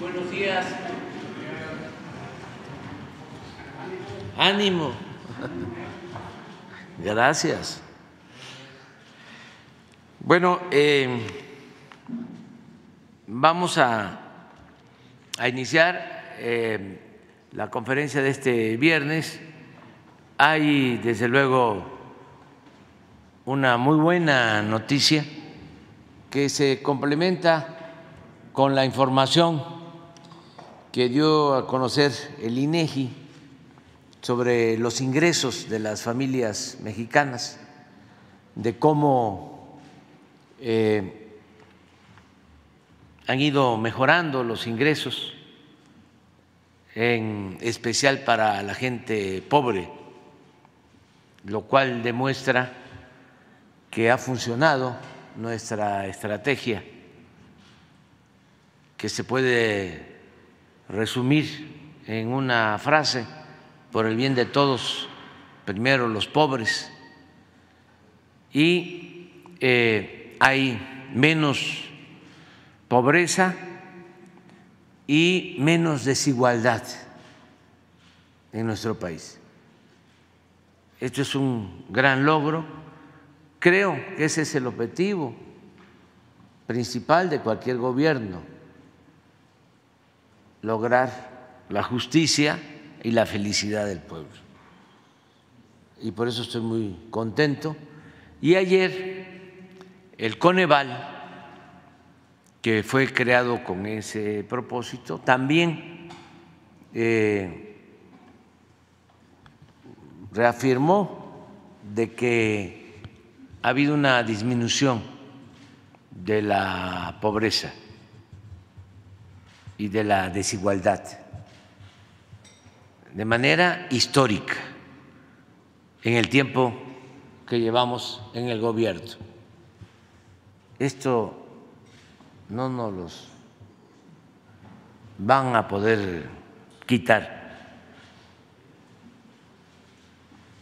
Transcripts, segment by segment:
Buenos días. Ánimo. Gracias. Bueno, eh, vamos a, a iniciar eh, la conferencia de este viernes. Hay, desde luego, una muy buena noticia que se complementa con la información que dio a conocer el INEGI sobre los ingresos de las familias mexicanas, de cómo eh, han ido mejorando los ingresos, en especial para la gente pobre, lo cual demuestra que ha funcionado nuestra estrategia, que se puede resumir en una frase, por el bien de todos, primero los pobres, y eh, hay menos pobreza y menos desigualdad en nuestro país. Esto es un gran logro. Creo que ese es el objetivo principal de cualquier gobierno, lograr la justicia y la felicidad del pueblo. Y por eso estoy muy contento. Y ayer el Coneval, que fue creado con ese propósito, también eh, reafirmó de que ha habido una disminución de la pobreza y de la desigualdad. De manera histórica en el tiempo que llevamos en el gobierno. Esto no nos los van a poder quitar.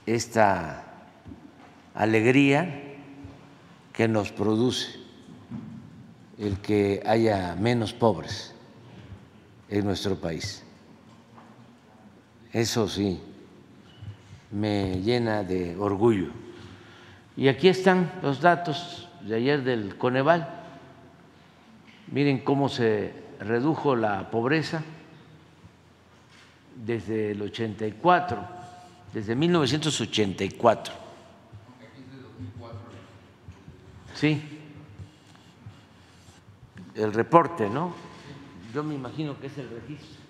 Esta alegría que nos produce el que haya menos pobres en nuestro país. Eso sí, me llena de orgullo. Y aquí están los datos de ayer del Coneval. Miren cómo se redujo la pobreza desde el 84, desde 1984. Sí, el reporte, ¿no? Yo me imagino que es el registro.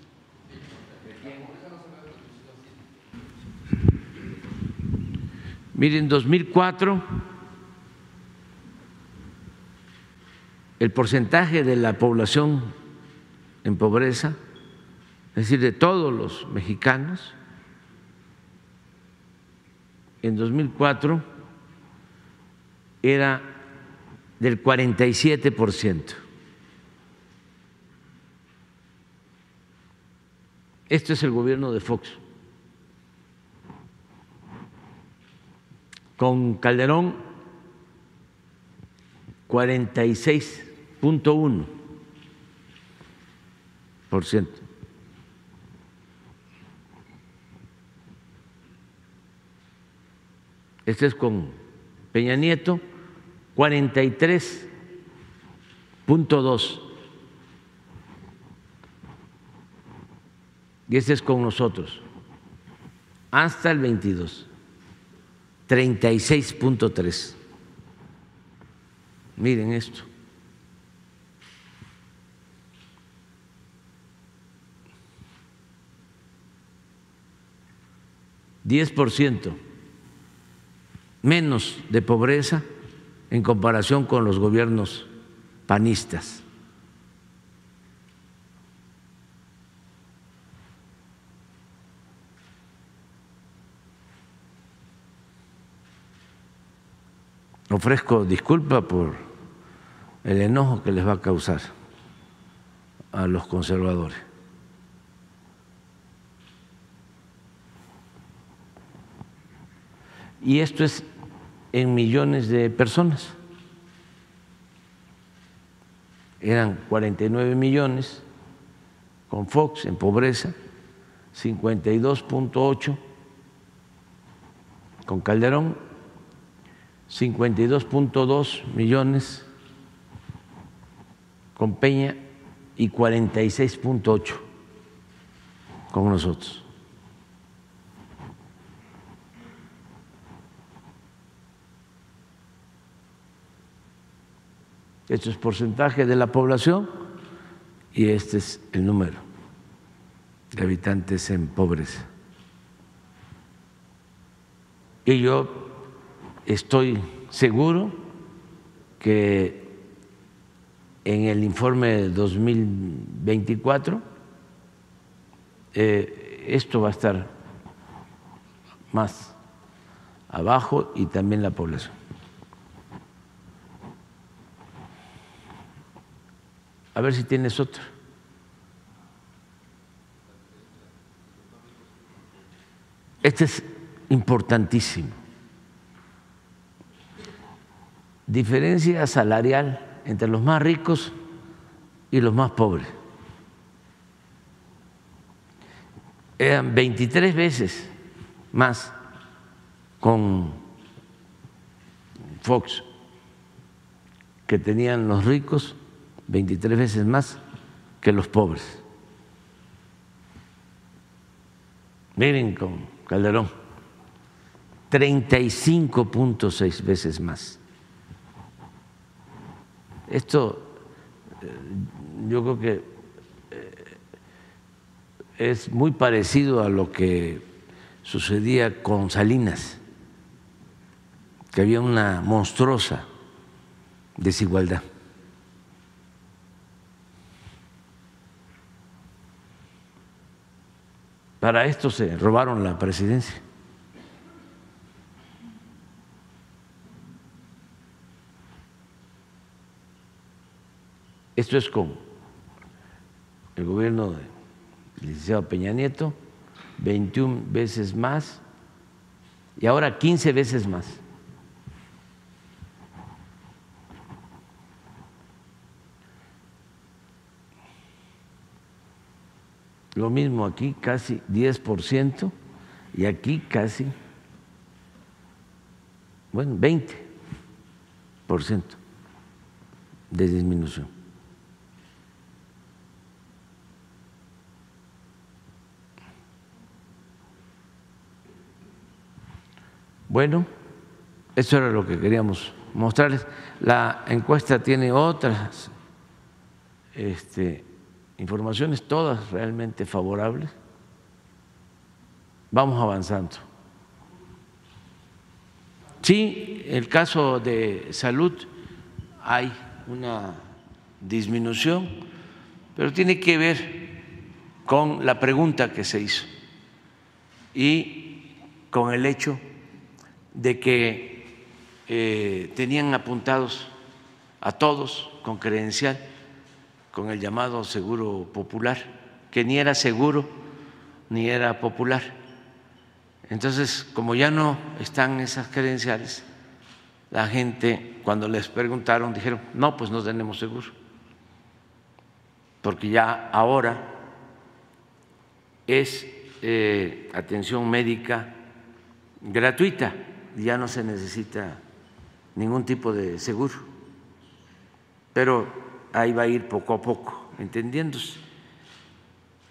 Miren, 2004 el porcentaje de la población en pobreza, es decir, de todos los mexicanos, en 2004 era del 47 por ciento. Esto es el gobierno de Fox. Con Calderón, 46.1 por ciento. Este es con Peña Nieto, 43.2 y este es con nosotros, hasta el 22, 36.3. Miren esto. Diez por ciento menos de pobreza en comparación con los gobiernos panistas. Ofrezco disculpa por el enojo que les va a causar a los conservadores. Y esto es en millones de personas. Eran 49 millones con Fox en pobreza, 52.8 con Calderón, 52.2 millones con Peña y 46.8 con nosotros. Esto es porcentaje de la población y este es el número de habitantes en pobreza. Y yo estoy seguro que en el informe 2024 eh, esto va a estar más abajo y también la población. A ver si tienes otro. Este es importantísimo. Diferencia salarial entre los más ricos y los más pobres. Eran 23 veces más con Fox que tenían los ricos, 23 veces más que los pobres. Miren con Calderón, 35.6 veces más. Esto eh, yo creo que eh, es muy parecido a lo que sucedía con Salinas, que había una monstruosa desigualdad. Para esto se robaron la presidencia. Esto es con el gobierno del licenciado Peña Nieto, 21 veces más y ahora 15 veces más. Lo mismo aquí, casi 10%, y aquí casi, bueno, 20% de disminución. Bueno, eso era lo que queríamos mostrarles. La encuesta tiene otras este, informaciones todas realmente favorables, vamos avanzando. Sí, el caso de salud hay una disminución, pero tiene que ver con la pregunta que se hizo y con el hecho de que eh, tenían apuntados a todos con credencial con el llamado seguro popular, que ni era seguro ni era popular. Entonces, como ya no están esas credenciales, la gente cuando les preguntaron dijeron, no, pues no tenemos seguro, porque ya ahora es eh, atención médica gratuita, ya no se necesita ningún tipo de seguro. Pero ahí va a ir poco a poco, entendiéndose.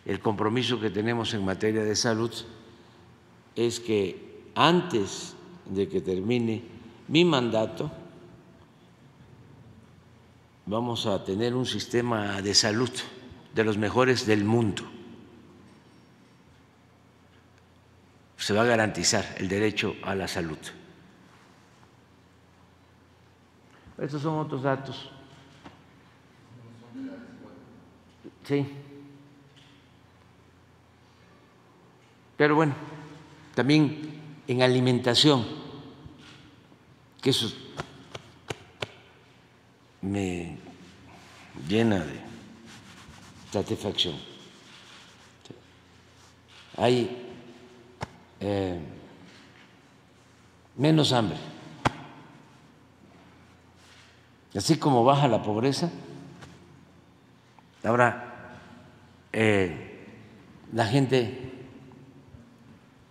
El compromiso que tenemos en materia de salud es que antes de que termine mi mandato, vamos a tener un sistema de salud de los mejores del mundo. Se va a garantizar el derecho a la salud. Estos son otros datos Sí. Pero bueno, también en alimentación, que eso me llena de satisfacción. Hay eh, menos hambre. Así como baja la pobreza, ahora eh, la gente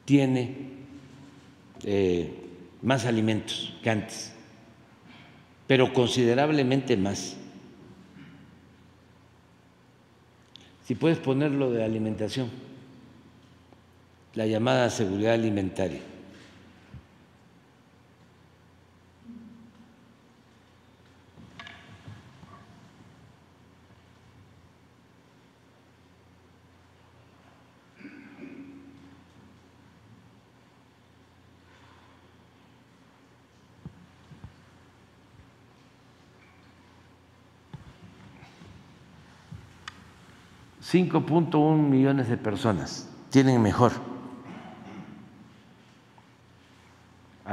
tiene eh, más alimentos que antes, pero considerablemente más. Si puedes ponerlo de alimentación, la llamada seguridad alimentaria. 5.1 millones de personas tienen mejor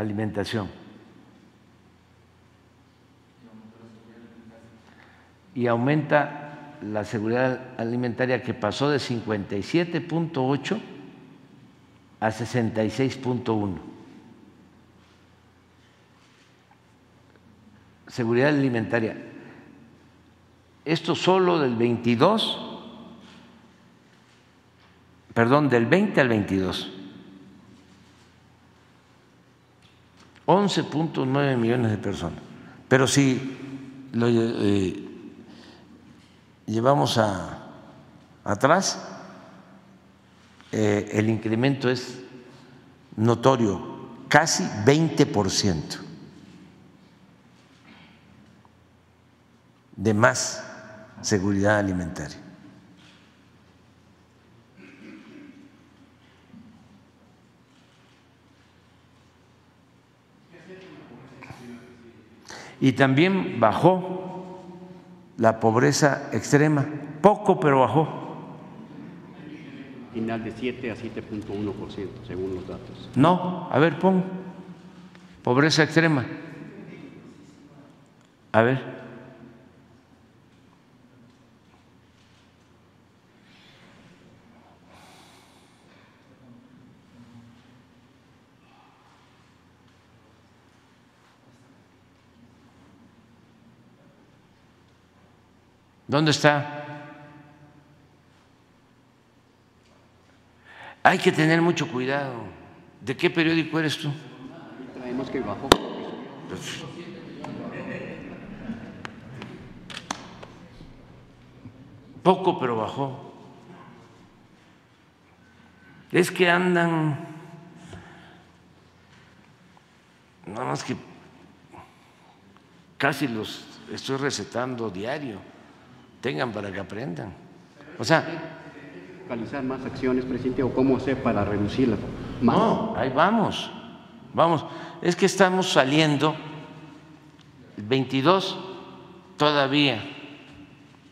alimentación. Y aumenta la seguridad alimentaria que pasó de 57.8 a 66.1. Seguridad alimentaria. Esto solo del 22 perdón, del 20 al 22. 11.9 millones de personas. Pero si lo eh, llevamos atrás, eh, el incremento es notorio, casi 20% de más seguridad alimentaria. Y también bajó la pobreza extrema, poco pero bajó. Final de 7 a 7.1%, según los datos. No, a ver, pon pobreza extrema. A ver. ¿Dónde está? Hay que tener mucho cuidado. ¿De qué periódico eres tú? Traemos que bajó. Poco, pero bajó. Es que andan, nada más que casi los estoy recetando diario tengan para que aprendan. O sea, realizar más acciones, presidente, o cómo hacer para reducirlas. No, ahí vamos, vamos. Es que estamos saliendo, el 22 todavía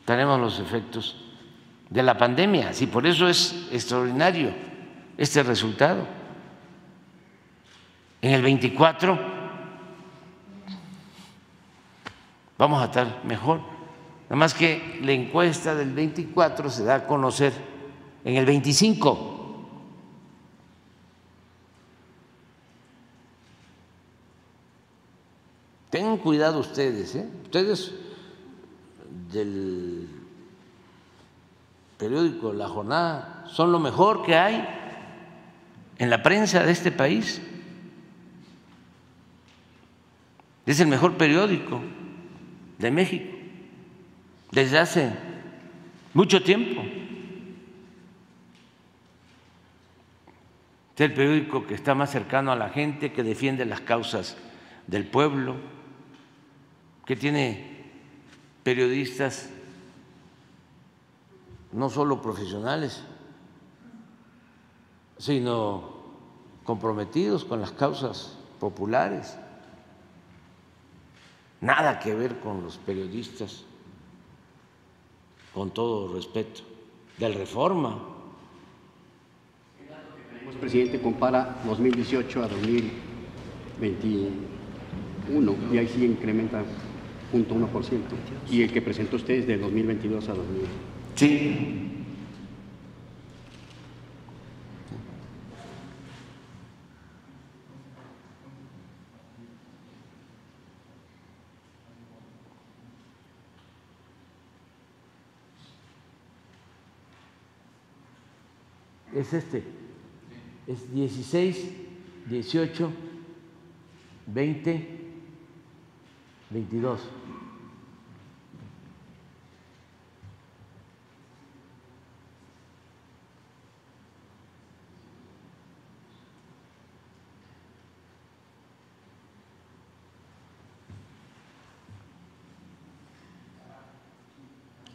tenemos los efectos de la pandemia, y por eso es extraordinario este resultado. En el 24 vamos a estar mejor. Nada más que la encuesta del 24 se da a conocer en el 25. Tengan cuidado ustedes, ¿eh? ustedes del periódico La Jornada son lo mejor que hay en la prensa de este país. Es el mejor periódico de México desde hace mucho tiempo. Es el periódico que está más cercano a la gente, que defiende las causas del pueblo, que tiene periodistas no solo profesionales, sino comprometidos con las causas populares. Nada que ver con los periodistas con todo respeto, del reforma. El presidente compara 2018 a 2021 y ahí sí incrementa 0.1%. Y el que presentó usted es de 2022 a 2020. Sí, Es este. Es 16, 18, 20, 22.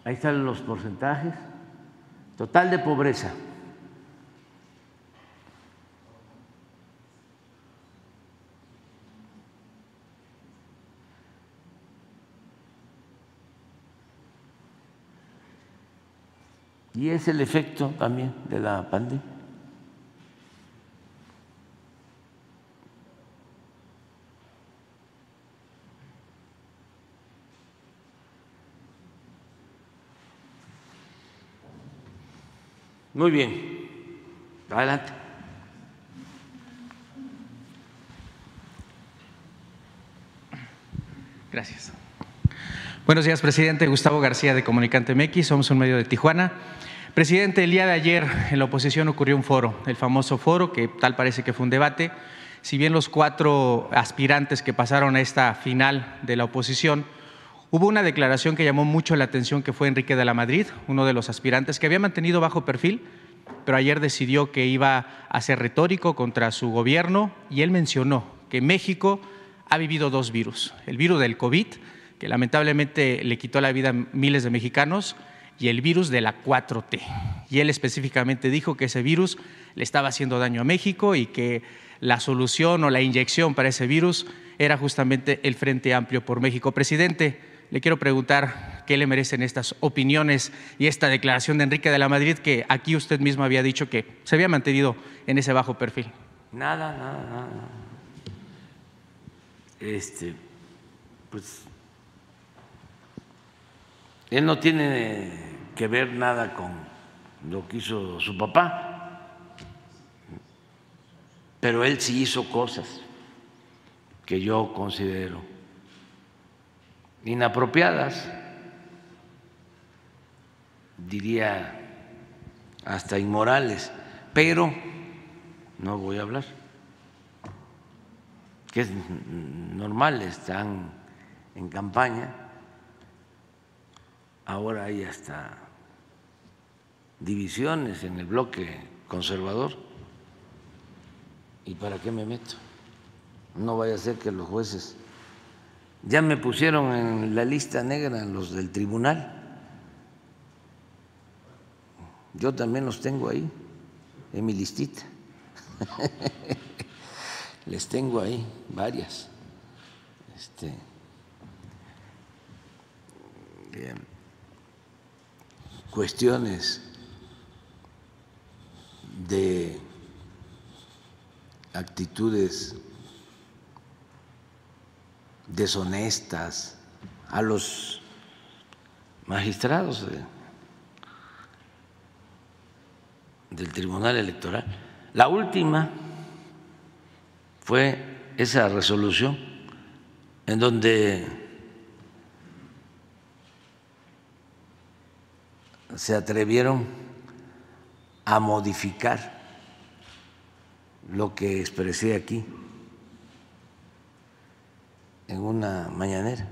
Ahí están los porcentajes. Total de pobreza. Es el efecto también de la pandemia. Muy bien. Adelante. Gracias. Buenos días, presidente. Gustavo García de Comunicante MX. Somos un medio de Tijuana. Presidente, el día de ayer en la oposición ocurrió un foro, el famoso foro, que tal parece que fue un debate. Si bien los cuatro aspirantes que pasaron a esta final de la oposición Hubo una declaración que llamó mucho la atención que fue Enrique de la Madrid, uno de los aspirantes que había mantenido bajo perfil, pero ayer decidió que iba a ser retórico contra su gobierno y él mencionó que México ha vivido dos virus, el virus del COVID, que lamentablemente le quitó la vida a miles de mexicanos, y el virus de la 4T. Y él específicamente dijo que ese virus le estaba haciendo daño a México y que la solución o la inyección para ese virus era justamente el Frente Amplio por México. Presidente, le quiero preguntar qué le merecen estas opiniones y esta declaración de Enrique de la Madrid que aquí usted mismo había dicho que se había mantenido en ese bajo perfil. Nada, nada, nada. Este, pues él no tiene que ver nada con lo que hizo su papá, pero él sí hizo cosas que yo considero inapropiadas, diría hasta inmorales, pero no voy a hablar, que es normal, están en campaña, ahora hay hasta divisiones en el bloque conservador, ¿y para qué me meto? No vaya a ser que los jueces ya me pusieron en la lista negra los del tribunal. Yo también los tengo ahí, en mi listita. Les tengo ahí varias. Este, cuestiones de actitudes deshonestas a los magistrados del Tribunal Electoral. La última fue esa resolución en donde se atrevieron a modificar lo que expresé aquí en una mañanera.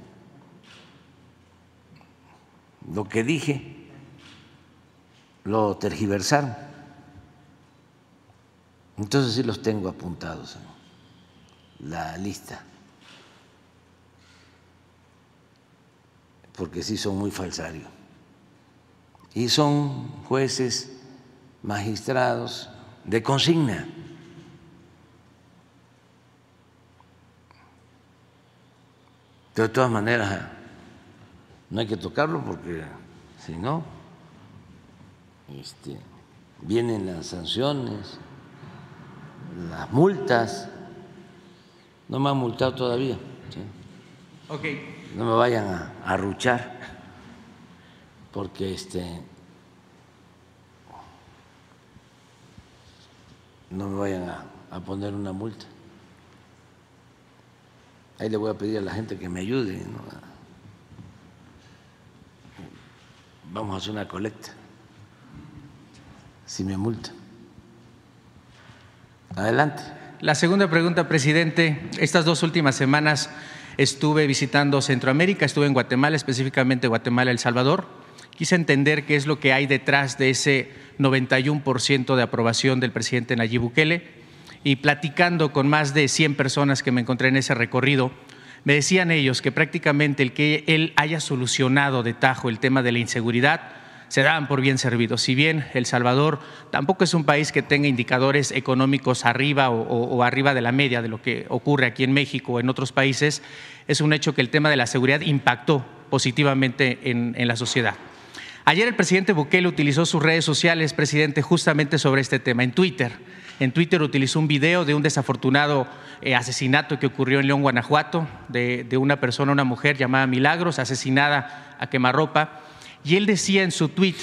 Lo que dije lo tergiversaron. Entonces sí los tengo apuntados en la lista. Porque sí son muy falsarios. Y son jueces, magistrados de consigna. de todas maneras, no hay que tocarlo porque si no, este, vienen las sanciones, las multas. No me han multado todavía. No me vayan a, arruchar porque este no me vayan a poner una multa. Ahí le voy a pedir a la gente que me ayude. Vamos a hacer una colecta, si me multa. Adelante. La segunda pregunta, presidente. Estas dos últimas semanas estuve visitando Centroamérica, estuve en Guatemala, específicamente Guatemala, El Salvador. Quise entender qué es lo que hay detrás de ese 91% de aprobación del presidente Nayib Bukele y platicando con más de 100 personas que me encontré en ese recorrido, me decían ellos que prácticamente el que él haya solucionado de tajo el tema de la inseguridad se dan por bien servidos. Si bien El Salvador tampoco es un país que tenga indicadores económicos arriba o, arriba de la media de lo que ocurre aquí en México o en otros países, es un hecho que el tema de la seguridad impactó positivamente en, en la sociedad. Ayer el presidente Bukele utilizó sus redes sociales, presidente, justamente sobre este tema, en Twitter. En Twitter utilizó un video de un desafortunado eh, asesinato que ocurrió en León, Guanajuato, de, una persona, una mujer llamada Milagros, asesinada a quemarropa. Y él decía en su tweet,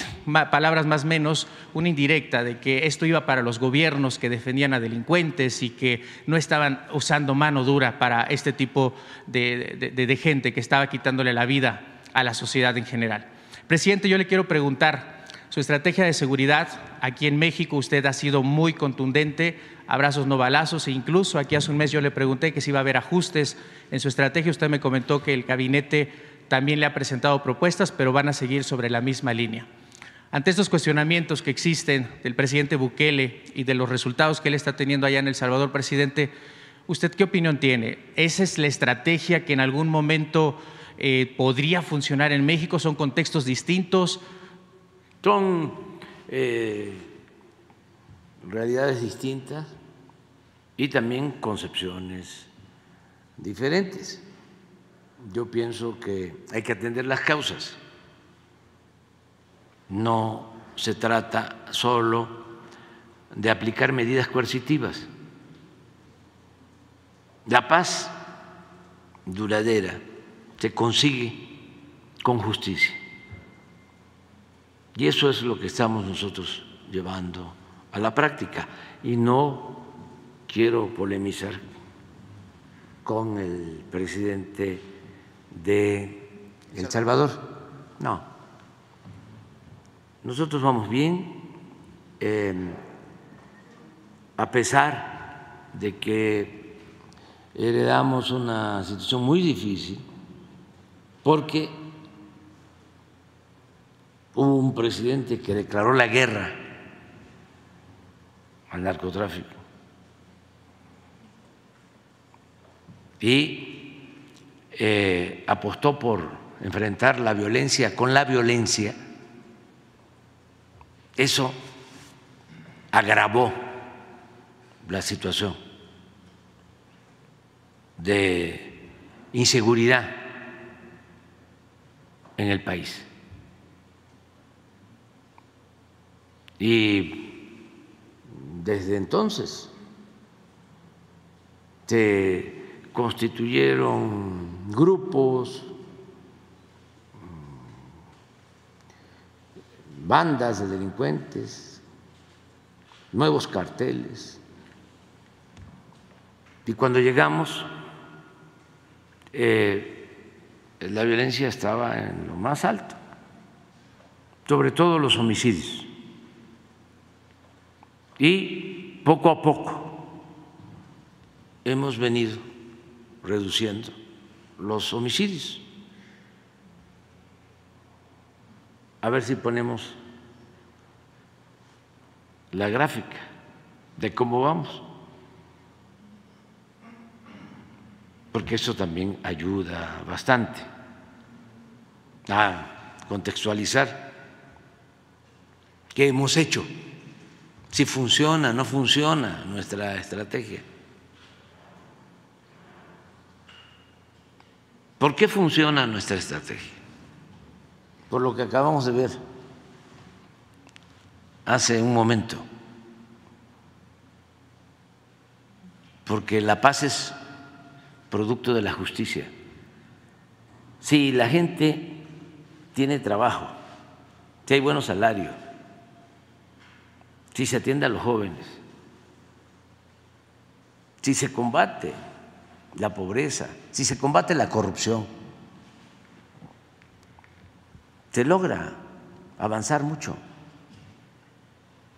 palabras más menos, una indirecta de que esto iba para los gobiernos que defendían a delincuentes y que no estaban usando mano dura para este tipo de gente que estaba quitándole la vida a la sociedad en general. Presidente, yo le quiero preguntar, su estrategia de seguridad aquí en México, usted ha sido muy contundente, abrazos no balazos, e incluso aquí hace un mes yo le pregunté que si iba a haber ajustes en su estrategia, usted me comentó que el gabinete también le ha presentado propuestas, pero van a seguir sobre la misma línea. Ante estos cuestionamientos que existen del presidente Bukele y de los resultados que él está teniendo allá en El Salvador, presidente, ¿usted qué opinión tiene? ¿Esa es la estrategia que en algún momento eh, podría funcionar en México? ¿Son contextos distintos? Son eh, realidades distintas y también concepciones diferentes yo pienso que hay que atender las causas. No se trata solo de aplicar medidas coercitivas. La paz duradera se consigue con justicia. Y eso es lo que estamos nosotros llevando a la práctica. Y no quiero polemizar con el presidente de El Salvador. No. Nosotros vamos bien, eh, a pesar de que heredamos una situación muy difícil, porque hubo un presidente que declaró la guerra al narcotráfico. Y eh, apostó por enfrentar la violencia con la violencia, eso agravó la situación de inseguridad en el país. Y desde entonces se constituyeron grupos, bandas de delincuentes, nuevos carteles. Y cuando llegamos, eh, la violencia estaba en lo más alto, sobre todo los homicidios. Y poco a poco hemos venido reduciendo los homicidios. A ver si ponemos la gráfica de cómo vamos, porque eso también ayuda bastante a contextualizar qué hemos hecho, si funciona, no funciona nuestra estrategia. ¿Por qué funciona nuestra estrategia? Por lo que acabamos de ver hace un momento. Porque la paz es producto de la justicia. Si la gente tiene trabajo, si hay buenos salarios, si se atiende a los jóvenes, si se combate la pobreza, si se combate la corrupción, se logra avanzar mucho.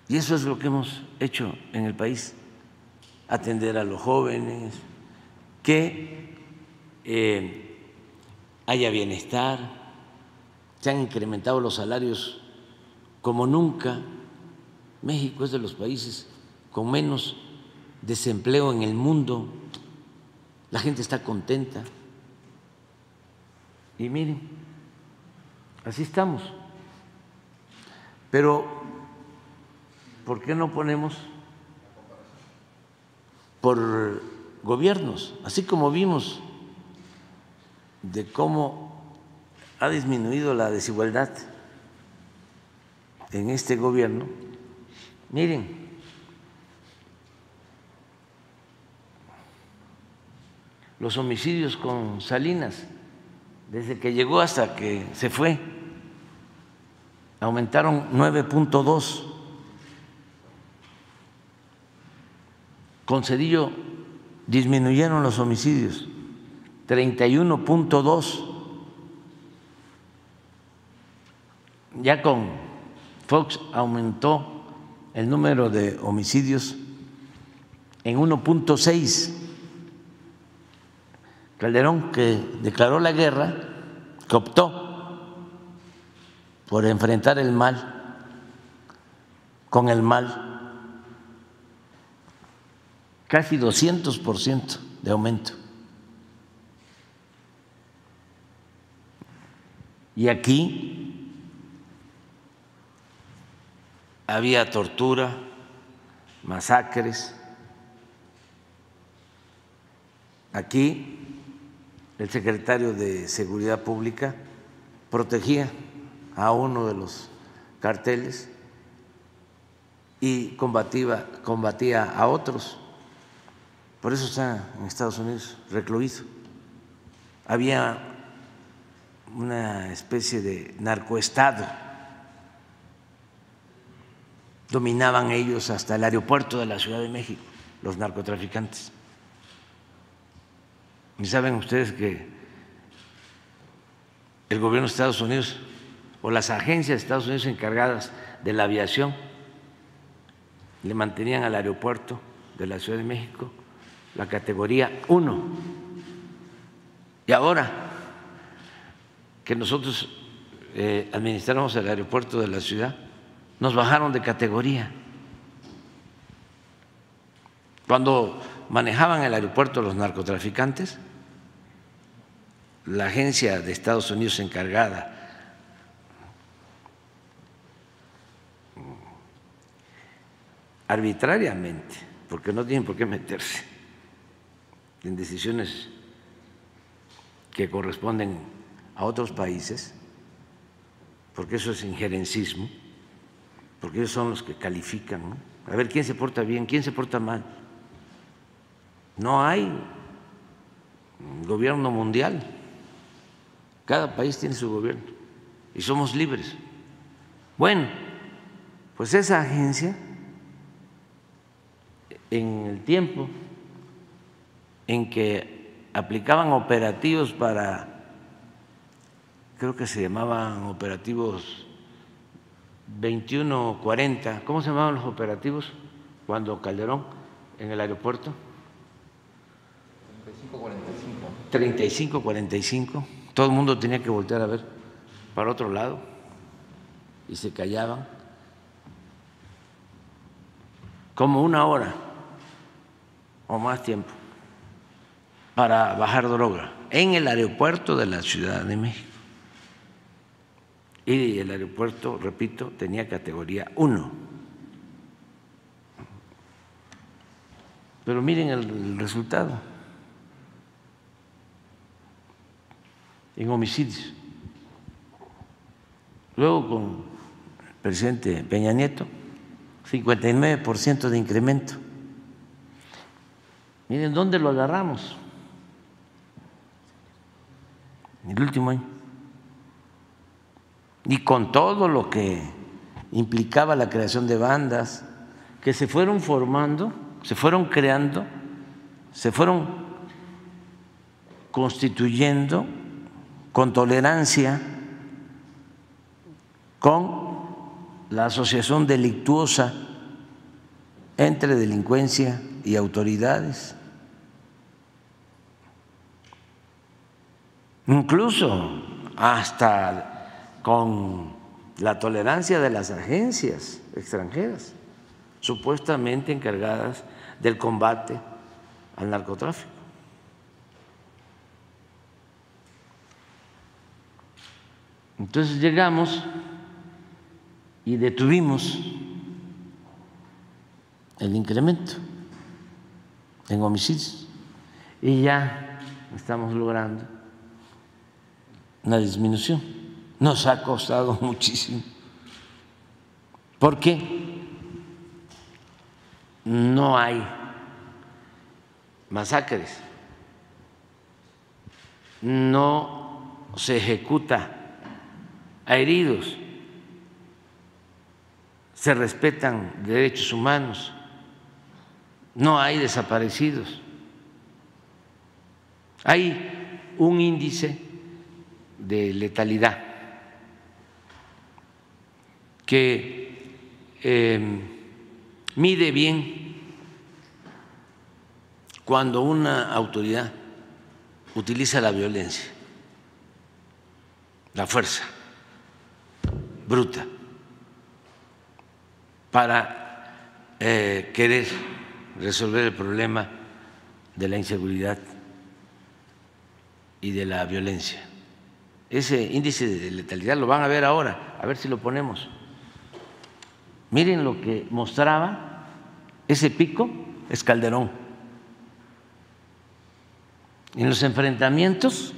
Y eso es lo que hemos hecho en el país. atender a los jóvenes, que eh, haya bienestar, se han incrementado los salarios como nunca. México es de los países con menos desempleo en el mundo. La gente está contenta. Y miren, así estamos. Pero, ¿por qué no ponemos por gobiernos? Así como vimos de cómo ha disminuido la desigualdad en este gobierno, miren, los homicidios con Salinas, desde que llegó hasta que se fue, aumentaron 9.2. Con Cedillo disminuyeron los homicidios, 31.2. Ya con Fox aumentó el número de homicidios en 1.6. Calderón, que declaró la guerra, que optó por enfrentar el mal con el mal, casi 200% de aumento. Y aquí había tortura, masacres. Aquí el secretario de Seguridad Pública protegía a uno de los carteles y combatía, combatía a otros. Por eso está en Estados Unidos recluido. Había una especie de narcoestado. Dominaban ellos hasta el aeropuerto de la Ciudad de México, los narcotraficantes. Y saben ustedes que el gobierno de Estados Unidos o las agencias de Estados Unidos encargadas de la aviación le mantenían al aeropuerto de la Ciudad de México la categoría 1. Y ahora que nosotros eh, administramos el aeropuerto de la ciudad, nos bajaron de categoría. Cuando manejaban el aeropuerto los narcotraficantes, la agencia de Estados Unidos encargada arbitrariamente, porque no tienen por qué meterse en decisiones que corresponden a otros países, porque eso es injerencismo, porque ellos son los que califican, a ver quién se porta bien, quién se porta mal. No hay gobierno mundial cada país tiene su gobierno y somos libres. Bueno, pues esa agencia, en el tiempo en que aplicaban operativos para, creo que se llamaban operativos 2140, ¿cómo se llamaban los operativos cuando Calderón en el aeropuerto? 3545. 3545 todo el mundo tenía que voltear a ver para otro lado y se callaban como una hora o más tiempo para bajar droga en el aeropuerto de la Ciudad de México. Y el aeropuerto, repito, tenía categoría 1. Pero miren el resultado. en homicidios. Luego con el presidente Peña Nieto, 59% de incremento. Miren dónde lo agarramos. En el último año. Y con todo lo que implicaba la creación de bandas, que se fueron formando, se fueron creando, se fueron constituyendo con tolerancia con la asociación delictuosa entre delincuencia y autoridades. Incluso hasta con la tolerancia de las agencias extranjeras, supuestamente encargadas del combate al narcotráfico. Entonces llegamos y detuvimos el incremento en homicidios y ya estamos logrando una disminución. Nos ha costado muchísimo. ¿Por qué? No hay masacres, no se ejecuta a heridos, se respetan derechos humanos, no hay desaparecidos. Hay un índice de letalidad que em, mide bien cuando una autoridad utiliza la violencia, la fuerza bruta para eh, querer resolver el problema de la inseguridad y de la violencia. Ese índice de letalidad lo van a ver ahora, a ver si lo ponemos. Miren lo que mostraba ese pico, es Calderón. En los enfrentamientos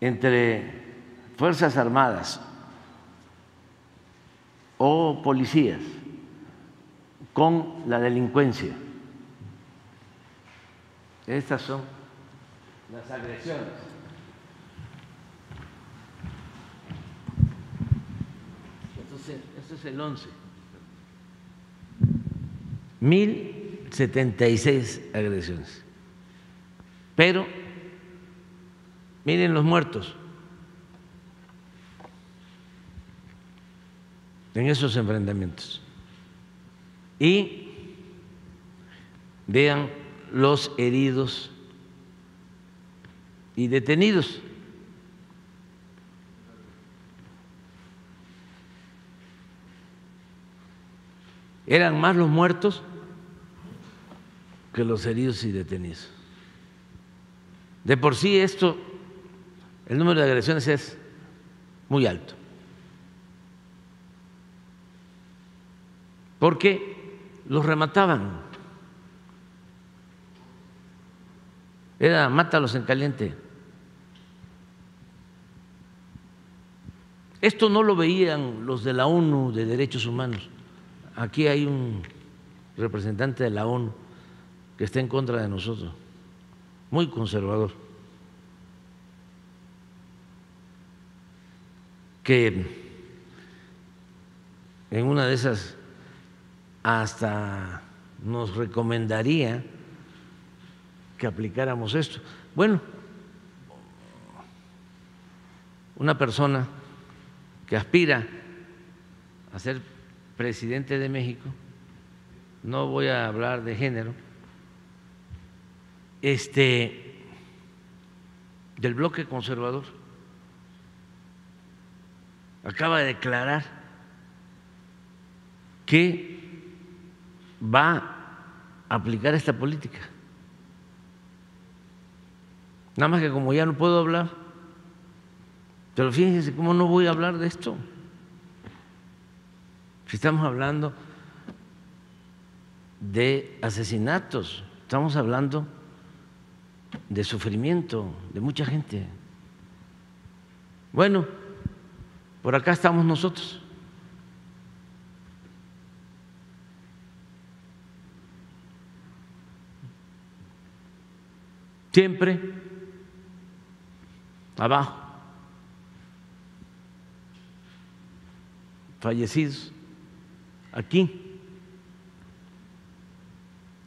entre Fuerzas Armadas o policías con la delincuencia. Estas son las agresiones. Entonces, esto es el 11. 1076 agresiones. Pero, miren los muertos. en esos enfrentamientos. Y vean los heridos y detenidos. Eran más los muertos que los heridos y detenidos. De por sí esto, el número de agresiones es muy alto. porque los remataban. Era mátalos en caliente. Esto no lo veían los de la ONU de Derechos Humanos. Aquí hay un representante de la ONU que está en contra de nosotros, muy conservador, que en una de esas hasta nos recomendaría que aplicáramos esto. Bueno, una persona que aspira a ser presidente de México, no voy a hablar de género, este del bloque conservador acaba de declarar que va a aplicar esta política. Nada más que como ya no puedo hablar, pero fíjense cómo no voy a hablar de esto. Si estamos hablando de asesinatos, estamos hablando de sufrimiento de mucha gente. Bueno, por acá estamos nosotros. siempre abajo, fallecidos, aquí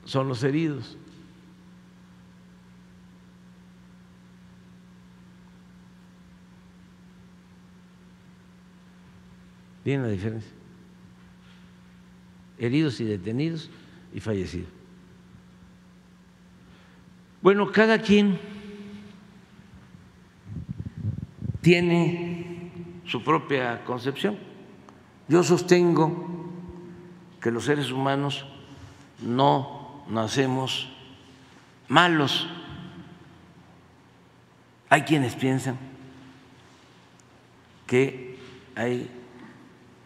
son los heridos. Bien la diferencia. Heridos y detenidos y fallecidos. Bueno, cada quien tiene su propia concepción. Yo sostengo que los seres humanos no nacemos malos. Hay quienes piensan que hay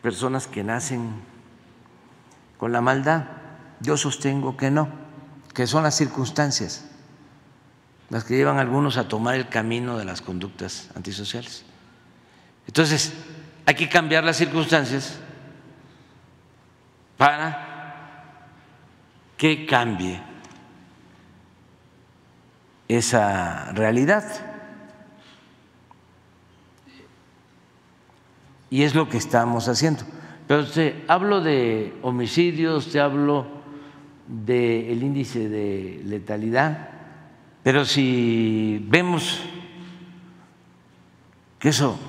personas que nacen con la maldad. Yo sostengo que no, que son las circunstancias las que llevan a algunos a tomar el camino de las conductas antisociales. Entonces, hay que cambiar las circunstancias para que cambie esa realidad. Y es lo que estamos haciendo. Pero te hablo de homicidios, te hablo del índice de letalidad, pero si vemos que eso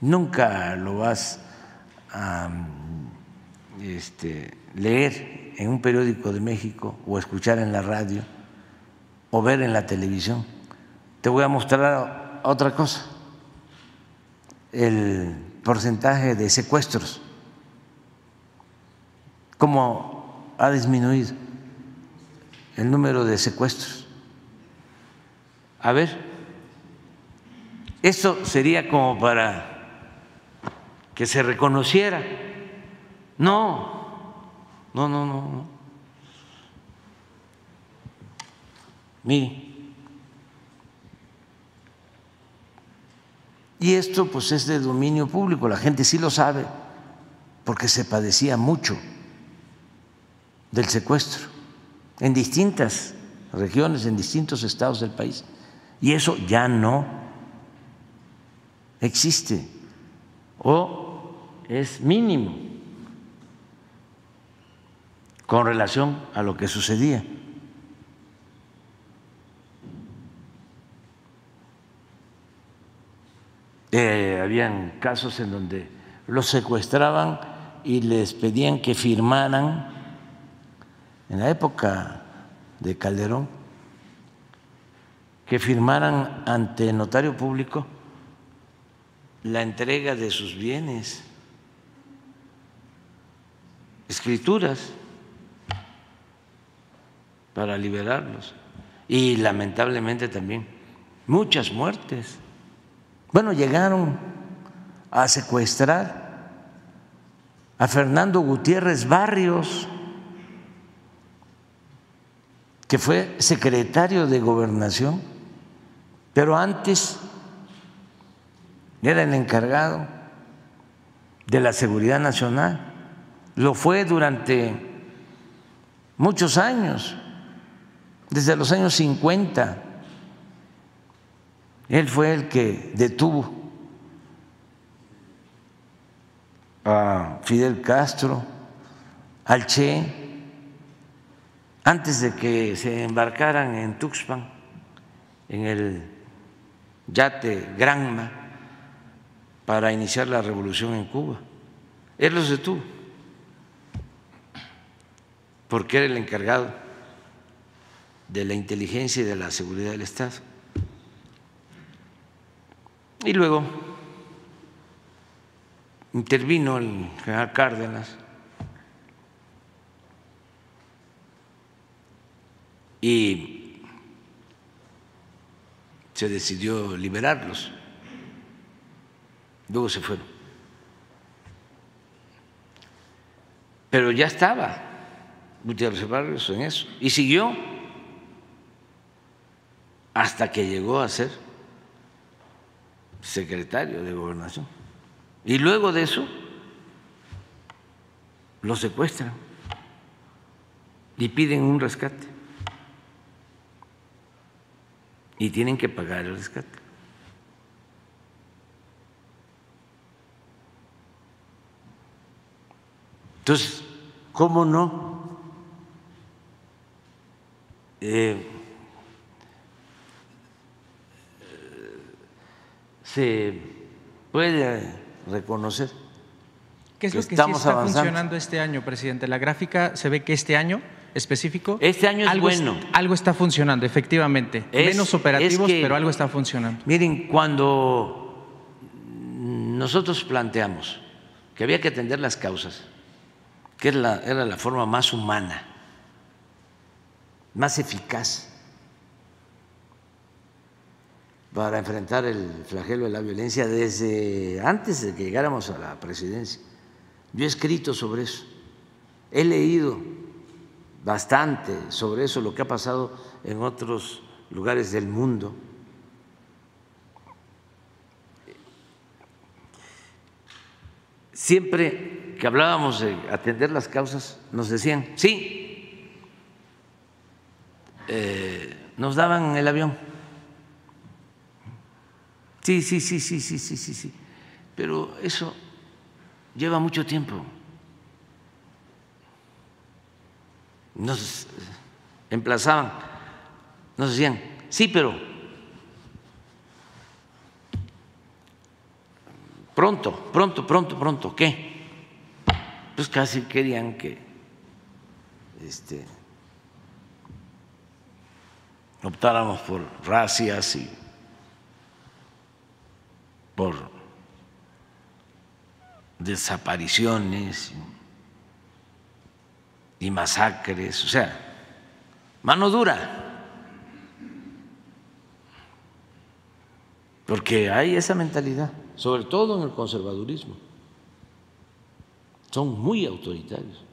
nunca lo vas a este, leer en un periódico de México o escuchar en la radio o ver en la televisión, te voy a mostrar otra cosa, el porcentaje de secuestros, cómo ha disminuido el número de secuestros. A ver, eso sería como para que se reconociera. No, no, no, no. no. Mire. Y esto pues es de dominio público, la gente sí lo sabe, porque se padecía mucho del secuestro en distintas regiones, en distintos estados del país. Y eso ya no existe o es mínimo con relación a lo que sucedía. Eh, habían casos en donde los secuestraban y les pedían que firmaran en la época de Calderón que firmaran ante notario público la entrega de sus bienes, escrituras para liberarlos y lamentablemente también muchas muertes. Bueno, llegaron a secuestrar a Fernando Gutiérrez Barrios, que fue secretario de gobernación pero antes era el encargado de la seguridad nacional, lo fue durante muchos años, desde los años 50. Él fue el que detuvo a Fidel Castro, al Che, antes de que se embarcaran en Tuxpan, en el yate Granma para iniciar la revolución en Cuba. Él los detuvo porque era el encargado de la inteligencia y de la seguridad del Estado. Y luego intervino el general Cárdenas y se decidió liberarlos. Luego se fueron. Pero ya estaba Gutiérrez Barrios en eso. Y siguió hasta que llegó a ser secretario de gobernación. Y luego de eso lo secuestran y piden un rescate. Y tienen que pagar el rescate. Entonces, ¿cómo no? Eh, se puede reconocer ¿Qué es lo que sí estamos está avanzando. funcionando este año, presidente? La gráfica se ve que este año específico. Este año es algo es- bueno. algo está funcionando, efectivamente. Es- Menos operativos, es que- pero algo está funcionando. Miren, cuando nosotros planteamos que había que atender las causas, que era la, era la forma más humana, más eficaz para enfrentar el flagelo de la violencia desde antes de que llegáramos a la presidencia. Yo he escrito sobre eso, he leído bastante sobre eso, lo que ha pasado en otros lugares del mundo. Siempre que hablábamos de atender las causas, nos decían, sí, eh, nos daban el avión. Sí, sí, sí, sí, sí, sí, sí, sí. Pero eso lleva mucho tiempo. Nos emplazaban, nos decían, sí, pero pronto, pronto, pronto, pronto, ¿qué? Pues casi querían que este, optáramos por racias y por desapariciones y masacres, o sea, mano dura, porque hay esa mentalidad, sobre todo en el conservadurismo, son muy autoritarios.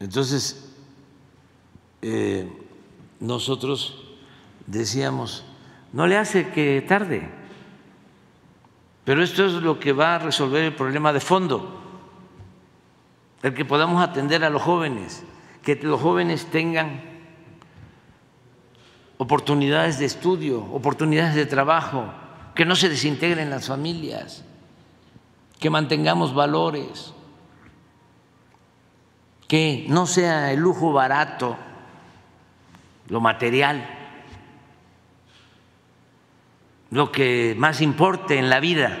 Entonces, eh, nosotros decíamos, no le hace que tarde, pero esto es lo que va a resolver el problema de fondo, el que podamos atender a los jóvenes, que los jóvenes tengan oportunidades de estudio, oportunidades de trabajo, que no se desintegren las familias, que mantengamos valores, que no sea el lujo barato lo material, lo que más importe en la vida.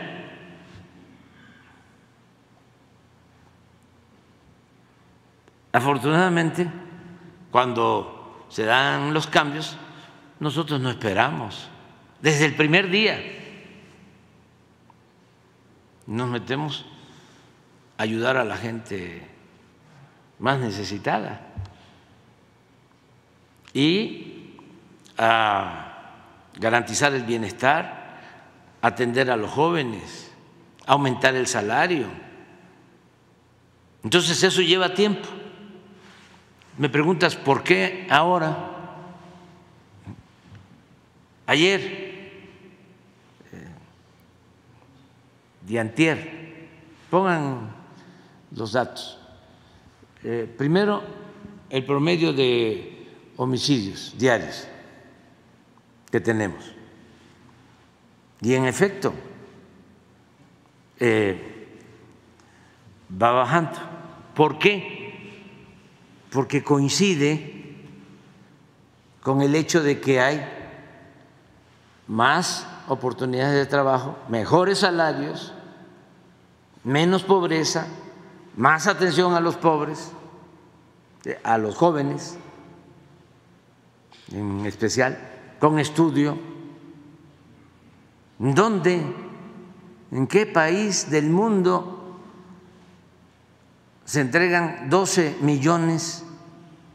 Afortunadamente, cuando se dan los cambios, nosotros no esperamos. Desde el primer día nos metemos a ayudar a la gente más necesitada y a garantizar el bienestar, atender a los jóvenes, aumentar el salario. Entonces eso lleva tiempo. Me preguntas por qué ahora, ayer, eh, de antier, pongan los datos. Eh, primero, el promedio de homicidios diarios que tenemos. Y en efecto, eh, va bajando. ¿Por qué? Porque coincide con el hecho de que hay más oportunidades de trabajo, mejores salarios, menos pobreza, más atención a los pobres, a los jóvenes en especial, con estudio. ¿Dónde? ¿En qué país del mundo se entregan 12 millones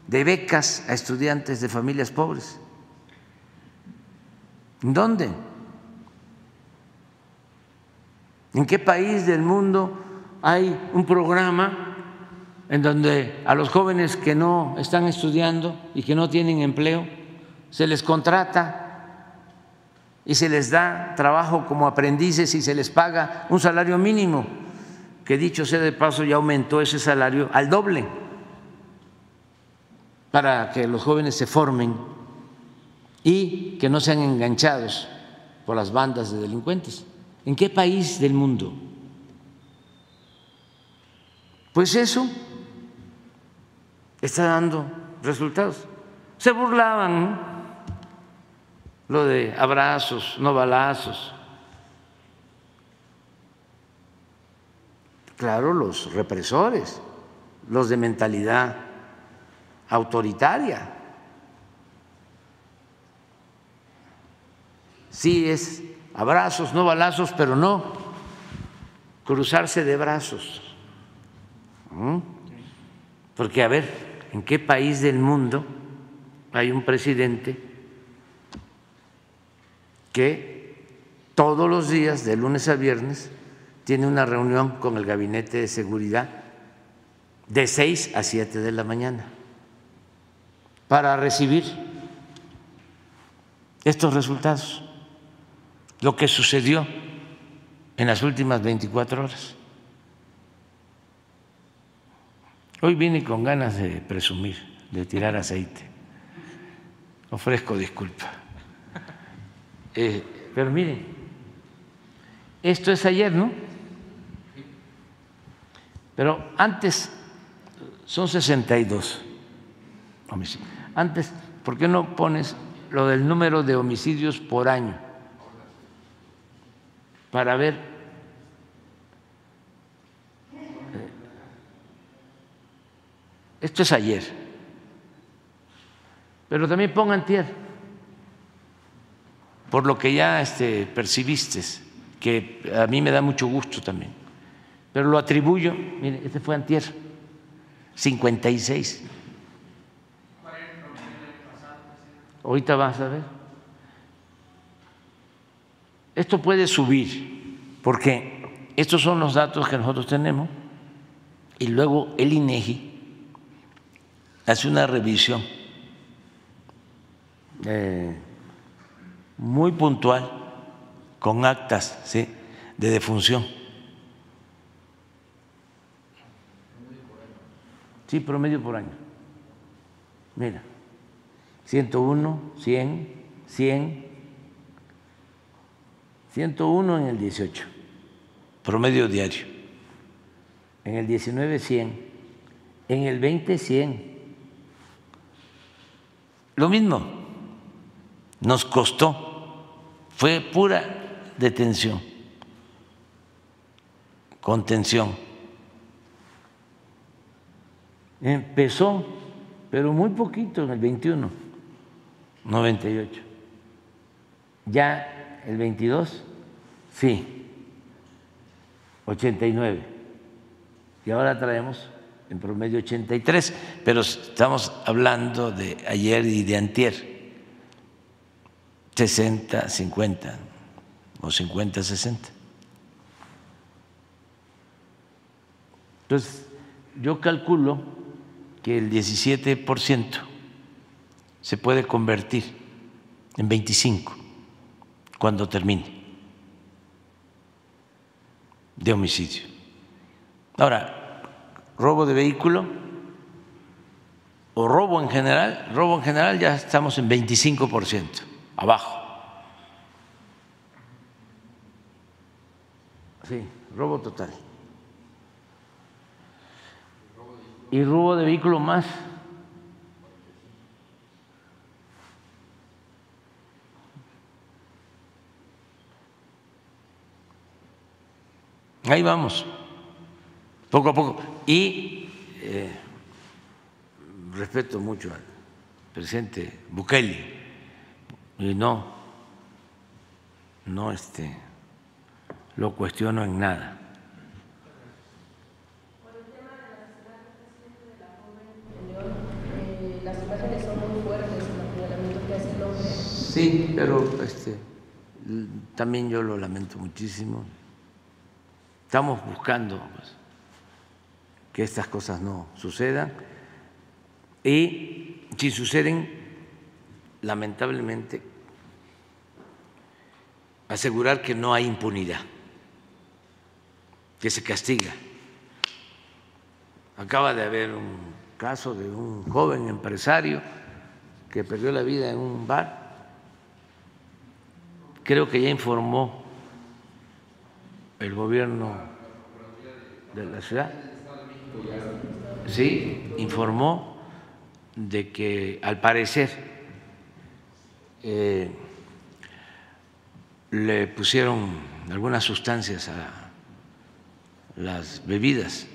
de becas a estudiantes de familias pobres? ¿En dónde? ¿En qué país del mundo hay un programa en donde a los jóvenes que no están estudiando y que no tienen empleo se les contrata y se les da trabajo como aprendices y se les paga un salario mínimo, que dicho sea de paso ya aumentó ese salario al doble para que los jóvenes se formen y que no sean enganchados por las bandas de delincuentes. ¿En qué país del mundo? Pues eso está dando resultados. Se burlaban lo de abrazos, no balazos. Claro, los represores, los de mentalidad autoritaria. Sí es abrazos, no balazos, pero no cruzarse de brazos. ¿Mm? Porque a ver, ¿en qué país del mundo hay un presidente que todos los días, de lunes a viernes, tiene una reunión con el gabinete de seguridad de 6 a 7 de la mañana para recibir estos resultados, lo que sucedió en las últimas 24 horas. Hoy vine con ganas de presumir, de tirar aceite. Ofrezco disculpa. Eh, pero miren, esto es ayer, ¿no? Pero antes son 62 homicidios. Antes, ¿por qué no pones lo del número de homicidios por año? Para ver. Eh, esto es ayer. Pero también pongan tierra, por lo que ya este, percibiste, que a mí me da mucho gusto también. Pero lo atribuyo, mire, este fue antier, 56. Ahorita vas a ver. Esto puede subir, porque estos son los datos que nosotros tenemos, y luego el INEGI hace una revisión eh, muy puntual con actas de defunción. Sí, promedio por año. Mira. 101, 100, 100, 101 en el 18, promedio diario. En el 19, 100. En el 20, 100. Lo mismo, nos costó, fue pura detención, contención. Empezó, pero muy poquito en el 21 98. Ya el 22, sí, 89. Y ahora traemos en promedio 83, pero estamos hablando de ayer y de antier, 60, 50 o 50, 60. Entonces, yo calculo que el 17% se puede convertir en 25 cuando termine de homicidio. Ahora, robo de vehículo o robo en general, robo en general ya estamos en 25%, abajo. Sí, robo total. Y robo de vehículo más Ahí vamos, poco a poco. Y eh, respeto mucho al presidente Bukele y no, no este, lo cuestiono en nada. Sí, pero este, también yo lo lamento muchísimo. Estamos buscando pues, que estas cosas no sucedan y si suceden, lamentablemente, asegurar que no hay impunidad, que se castiga. Acaba de haber un caso de un joven empresario que perdió la vida en un bar. Creo que ya informó el gobierno de la ciudad, sí, informó de que al parecer eh, le pusieron algunas sustancias a las bebidas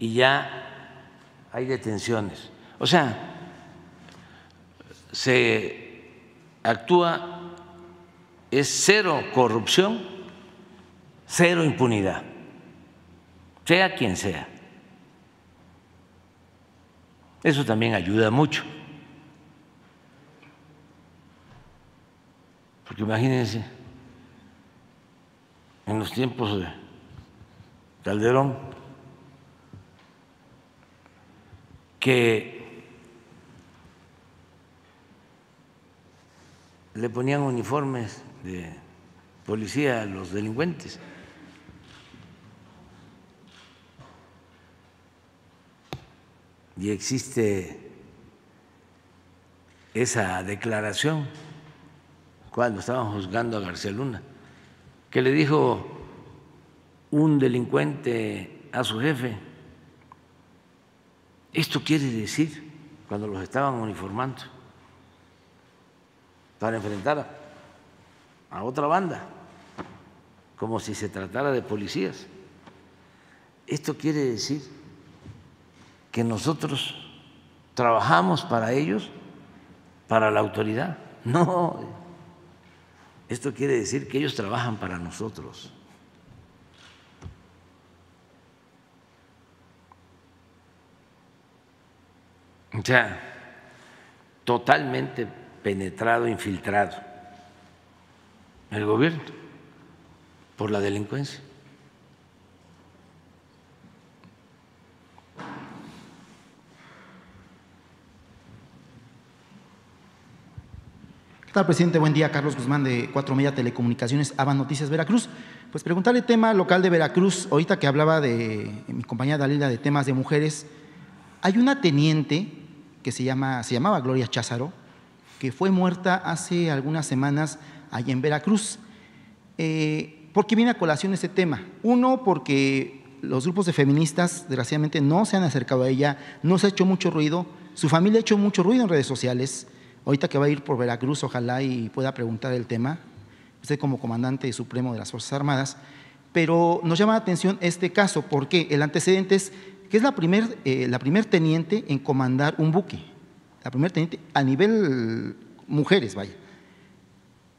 y ya hay detenciones. O sea, se actúa, es cero corrupción, cero impunidad, sea quien sea. Eso también ayuda mucho. Porque imagínense, en los tiempos de Calderón, que le ponían uniformes de policía a los delincuentes. Y existe esa declaración cuando estaban juzgando a García Luna, que le dijo un delincuente a su jefe, esto quiere decir, cuando los estaban uniformando, para enfrentar a, otra banda, como si se tratara de policías, esto quiere decir que nosotros trabajamos para ellos, para la autoridad. No, esto quiere decir que ellos trabajan para nosotros. O sea, totalmente penetrado, infiltrado el gobierno por la delincuencia. Tal, presidente? Buen día, Carlos Guzmán de Cuatro Media Telecomunicaciones, Avan Noticias Veracruz. Pues preguntarle tema local de Veracruz, ahorita que hablaba de mi compañera Dalila de temas de mujeres, hay una teniente que se, llama, se llamaba Gloria Cházaro, que fue muerta hace algunas semanas allá en Veracruz. Eh, ¿Por qué viene a colación ese tema? Uno, porque los grupos de feministas, desgraciadamente, no se han acercado a ella, no se ha hecho mucho ruido, su familia ha hecho mucho ruido en redes sociales, Ahorita que va a ir por Veracruz, ojalá y pueda preguntar el tema, usted como comandante supremo de las Fuerzas Armadas, pero nos llama la atención este caso, porque el antecedente es que es la primer, eh, la primer teniente en comandar un buque, la primer teniente a nivel mujeres, vaya.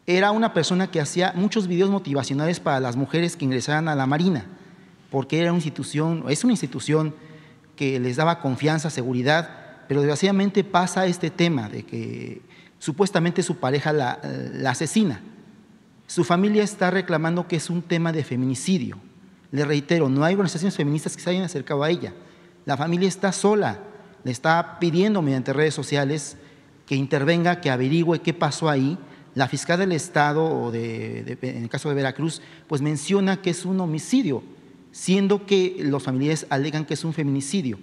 Era una persona que hacía muchos videos motivacionales para las mujeres que ingresaran a la Marina, porque era una institución, es una institución que les daba confianza, seguridad, pero desgraciadamente pasa este tema de que supuestamente su pareja la, asesina. Su familia está reclamando que es un tema de feminicidio. Le reitero, no hay organizaciones feministas que se hayan acercado a ella. La familia está sola, le está pidiendo mediante redes sociales que intervenga, que averigüe qué pasó ahí. La fiscal del Estado, en el caso de Veracruz, pues menciona que es un homicidio, siendo que los familiares alegan que es un feminicidio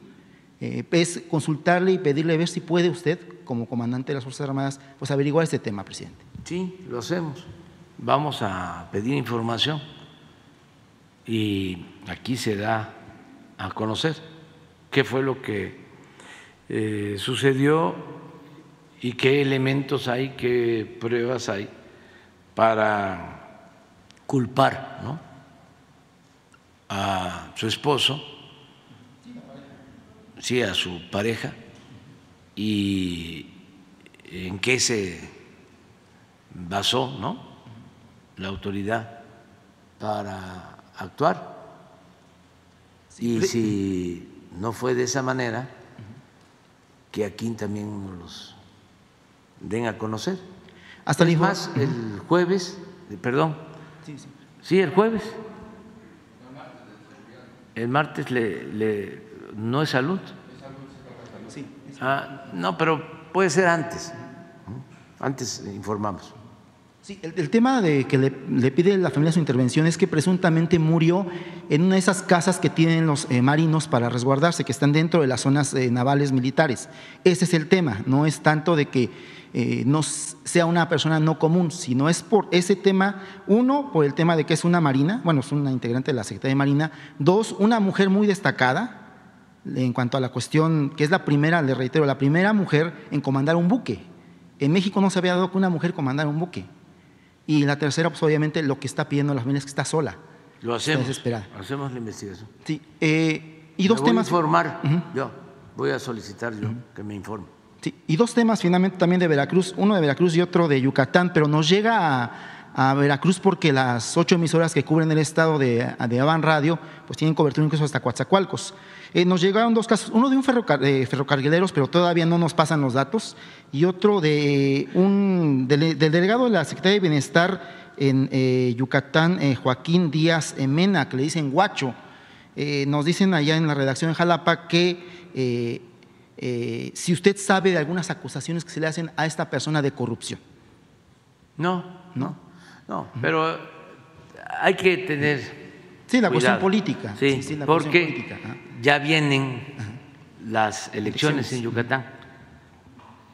eh, es consultarle y pedirle a ver si puede usted, como comandante de las Fuerzas Armadas, pues averiguar este tema, presidente. Sí, lo hacemos. Vamos a pedir información y aquí se da a conocer qué fue lo que eh, sucedió y qué elementos hay, qué pruebas hay para culpar ¿no? a su esposo sí, a su pareja y en qué se basó ¿no? la autoridad para actuar. y si no fue de esa manera, que aquí también los den a conocer. Hasta el más, el jueves, perdón, sí, sí. el jueves. El martes le no es salud. Ah, no, pero puede ser antes. Antes informamos. Sí, el, tema de que le, pide la familia su intervención es que presuntamente murió en una de esas casas que tienen los eh, marinos para resguardarse, que están dentro de las zonas eh, navales militares. Ese es el tema, no es tanto de que eh, no sea una persona no común, sino es por ese tema, uno, por el tema de que es una marina, bueno, es una integrante de la Secretaría de Marina, dos, una mujer muy destacada, en cuanto a la cuestión, que es la primera, le reitero, la primera mujer en comandar un buque. En México no se había dado que una mujer comandara un buque. Y la tercera, pues obviamente lo que está pidiendo la familia es que está sola. Lo hacemos. desesperada. Hacemos la investigación. Sí, eh, y dos voy temas. a informar yo. Voy a solicitar yo que me informe. Sí, y dos temas finalmente también de Veracruz, uno de Veracruz y otro de Yucatán, pero nos llega a, a Veracruz porque las ocho emisoras que cubren el estado de, de Avan Radio pues tienen cobertura incluso hasta Coatzacoalcos. Eh, nos llegaron dos casos, uno de un ferrocar- de ferrocarrileros, pero todavía no nos pasan los datos, y otro de un del delegado de la Secretaría de Bienestar en eh, Yucatán, eh, Joaquín Díaz Mena, que le dicen guacho. Nos dicen allá en la redacción en Jalapa que si usted sabe de algunas acusaciones que se le hacen a esta persona de corrupción. No, no, no. Pero hay que tener. Sí, la cuestión política. Sí, Sí, sí, la cuestión porque política. Ya vienen las elecciones en Yucatán.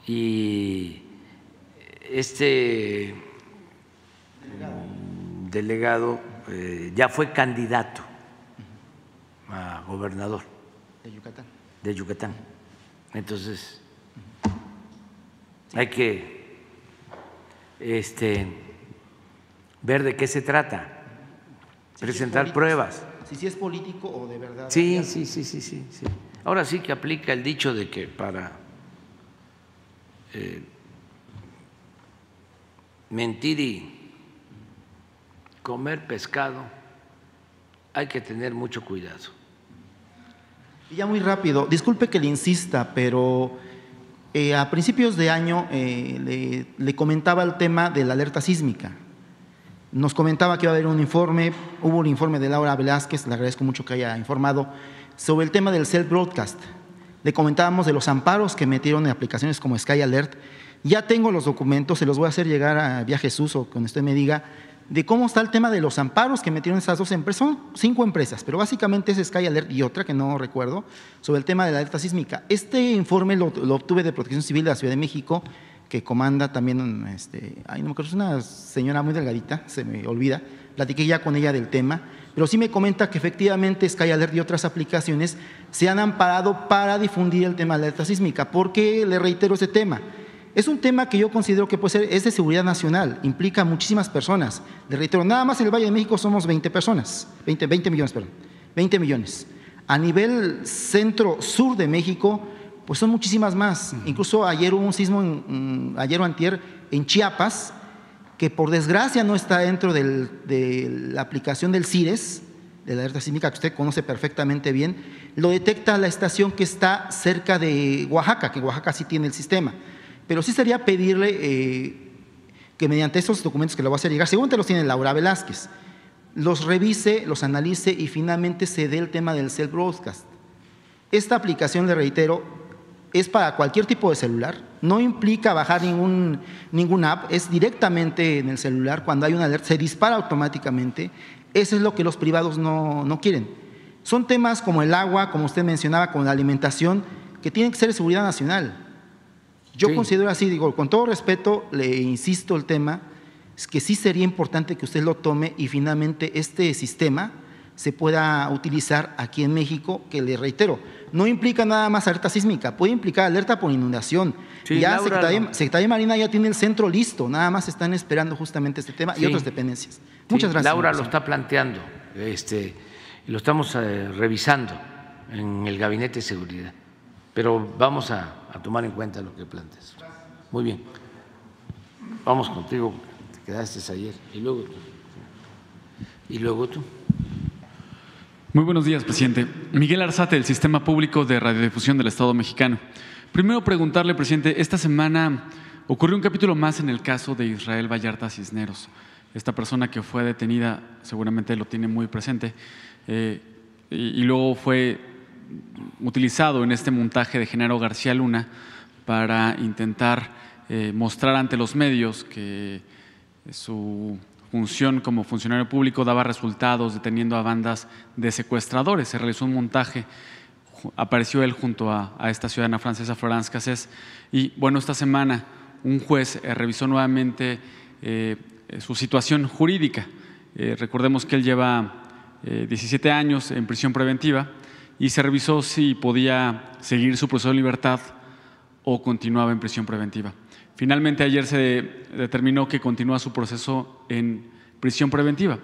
Y este mm, delegado eh, ya fue candidato a gobernador De Yucatán. de Yucatán. Entonces, hay que este, ver de qué se trata, presentar pruebas. Si sí es político o de verdad. Sí, sí, sí, sí, sí, sí. Ahora sí que aplica el dicho de que para eh, mentir y comer pescado hay que tener mucho cuidado. Y ya muy rápido, disculpe que le insista, pero eh, a principios de año eh, le, le comentaba el tema de la alerta sísmica. Nos comentaba que iba a haber un informe, hubo un informe de Laura Velázquez, le agradezco mucho que haya informado, sobre el tema del self broadcast. Le comentábamos de los amparos que metieron en aplicaciones como Sky Alert. Ya tengo los documentos, se los voy a hacer llegar a Vía Jesús o cuando usted me diga, de cómo está el tema de los amparos que metieron esas dos empresas. Son cinco empresas, pero básicamente es Sky Alert y otra que no recuerdo, sobre el tema de la alerta sísmica. Este informe lo obtuve de Protección Civil de la Ciudad de México, que comanda también, este, ay, no me acuerdo, es una señora muy delgadita, se me olvida, platiqué ya con ella del tema, pero sí me comenta que efectivamente Sky Alert y otras aplicaciones se han amparado para difundir el tema de la alerta sísmica. ¿Por qué le reitero ese tema? Es un tema que yo considero que puede ser, es de seguridad nacional, implica muchísimas personas. Le reitero, nada más en el Valle de México somos 20 personas, 20, 20 millones, perdón, 20 millones. A nivel centro-sur de México, pues son muchísimas más. Incluso ayer hubo un sismo, en, ayer o antier, en Chiapas, que por desgracia no está dentro del- de la aplicación del CIRES, de la alerta sísmica que usted conoce perfectamente bien, lo detecta la estación que está cerca de Oaxaca, que Oaxaca sí tiene el sistema. Pero sí sería pedirle eh, que mediante esos documentos que le voy a hacer llegar, según te los tiene Laura Velázquez, los revise, los analice y finalmente se dé el tema del self broadcast. Esta aplicación, le reitero, es para cualquier tipo de celular, no implica bajar ningún, ningún app, es directamente en el celular, cuando hay una alerta se dispara automáticamente, eso es lo que los privados no, no quieren. Son temas como el agua, como usted mencionaba, como la alimentación, que tienen que ser de seguridad nacional. Yo Sí. considero así, digo, con todo respeto, le insisto el tema, es que sí sería importante que usted lo tome y finalmente este sistema se pueda utilizar aquí en México, que le reitero, no implica nada más alerta sísmica, puede implicar alerta por inundación. Sí, ya Laura Secretaría, lo- Secretaría de Marina ya tiene el centro listo, nada más están esperando justamente este tema y otras dependencias. Sí, Muchas gracias. Laura lo está planteando, este, lo estamos eh, revisando en el Gabinete de Seguridad, pero vamos a, a tomar en cuenta lo que planteas. Muy bien. Vamos contigo, te quedaste ayer, y luego tú. Y luego tú. Muy buenos días, presidente. Miguel Arzate, del Sistema Público de Radiodifusión del Estado mexicano. Primero preguntarle, presidente, esta semana ocurrió un capítulo más en el caso de Israel Vallarta Cisneros. Esta persona que fue detenida, seguramente lo tiene muy presente, eh, y, luego fue utilizado en este montaje de Genaro García Luna para intentar eh, mostrar ante los medios que su función como funcionario público daba resultados deteniendo a bandas de secuestradores. Se realizó un montaje, apareció él junto a, esta ciudadana francesa, Florence Cassés, y bueno, esta semana un juez eh, revisó nuevamente eh, eh, su situación jurídica. Recordemos que él lleva eh, 17 años en prisión preventiva y se revisó si podía seguir su proceso de libertad o continuaba en prisión preventiva. Finalmente, ayer se determinó que continúa su proceso en prisión preventiva.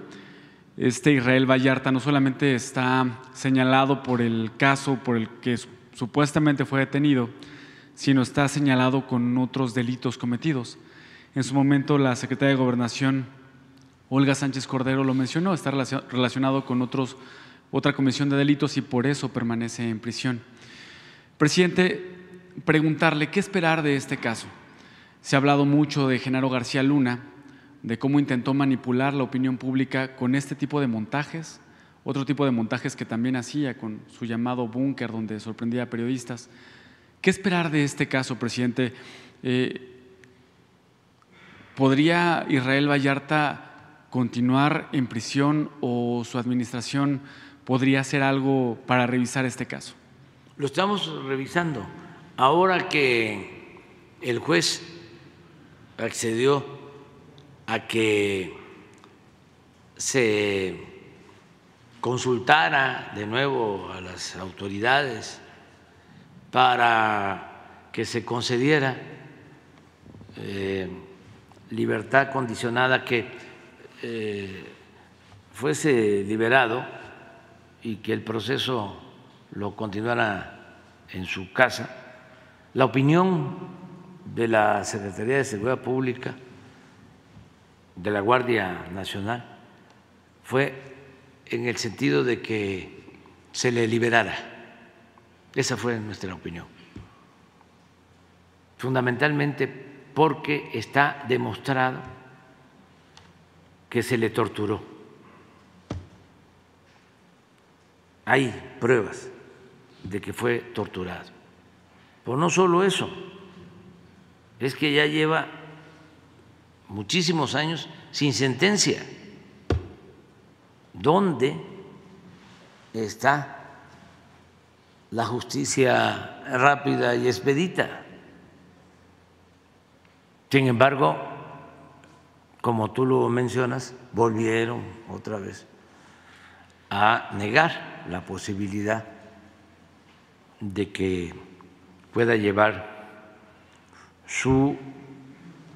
Este Israel Vallarta no solamente está señalado por el caso por el que supuestamente fue detenido, sino está señalado con otros delitos cometidos. En su momento, la secretaria de Gobernación, Olga Sánchez Cordero, lo mencionó, está relacionado con otros, otra comisión de delitos y por eso permanece en prisión. Presidente, preguntarle qué esperar de este caso. Se ha hablado mucho de Genaro García Luna, de cómo intentó manipular la opinión pública con este tipo de montajes, otro tipo de montajes que también hacía con su llamado búnker donde sorprendía a periodistas. ¿Qué esperar de este caso, presidente? Eh, ¿Podría Israel Vallarta continuar en prisión o su administración podría hacer algo para revisar este caso? Lo estamos revisando. Ahora que el juez accedió a que se consultara de nuevo a las autoridades para que se concediera eh, libertad condicionada que eh, fuese liberado y que el proceso lo continuara en su casa, la opinión de la Secretaría de Seguridad Pública de la Guardia Nacional fue en el sentido de que se le liberara. Esa fue nuestra opinión. Fundamentalmente porque está demostrado que se le torturó. Hay pruebas de que fue torturado. Pero no solo eso, es que ya lleva muchísimos años sin sentencia. ¿Dónde está la justicia rápida y expedita? Sin embargo, como tú lo mencionas, volvieron otra vez a negar la posibilidad de que pueda llevar su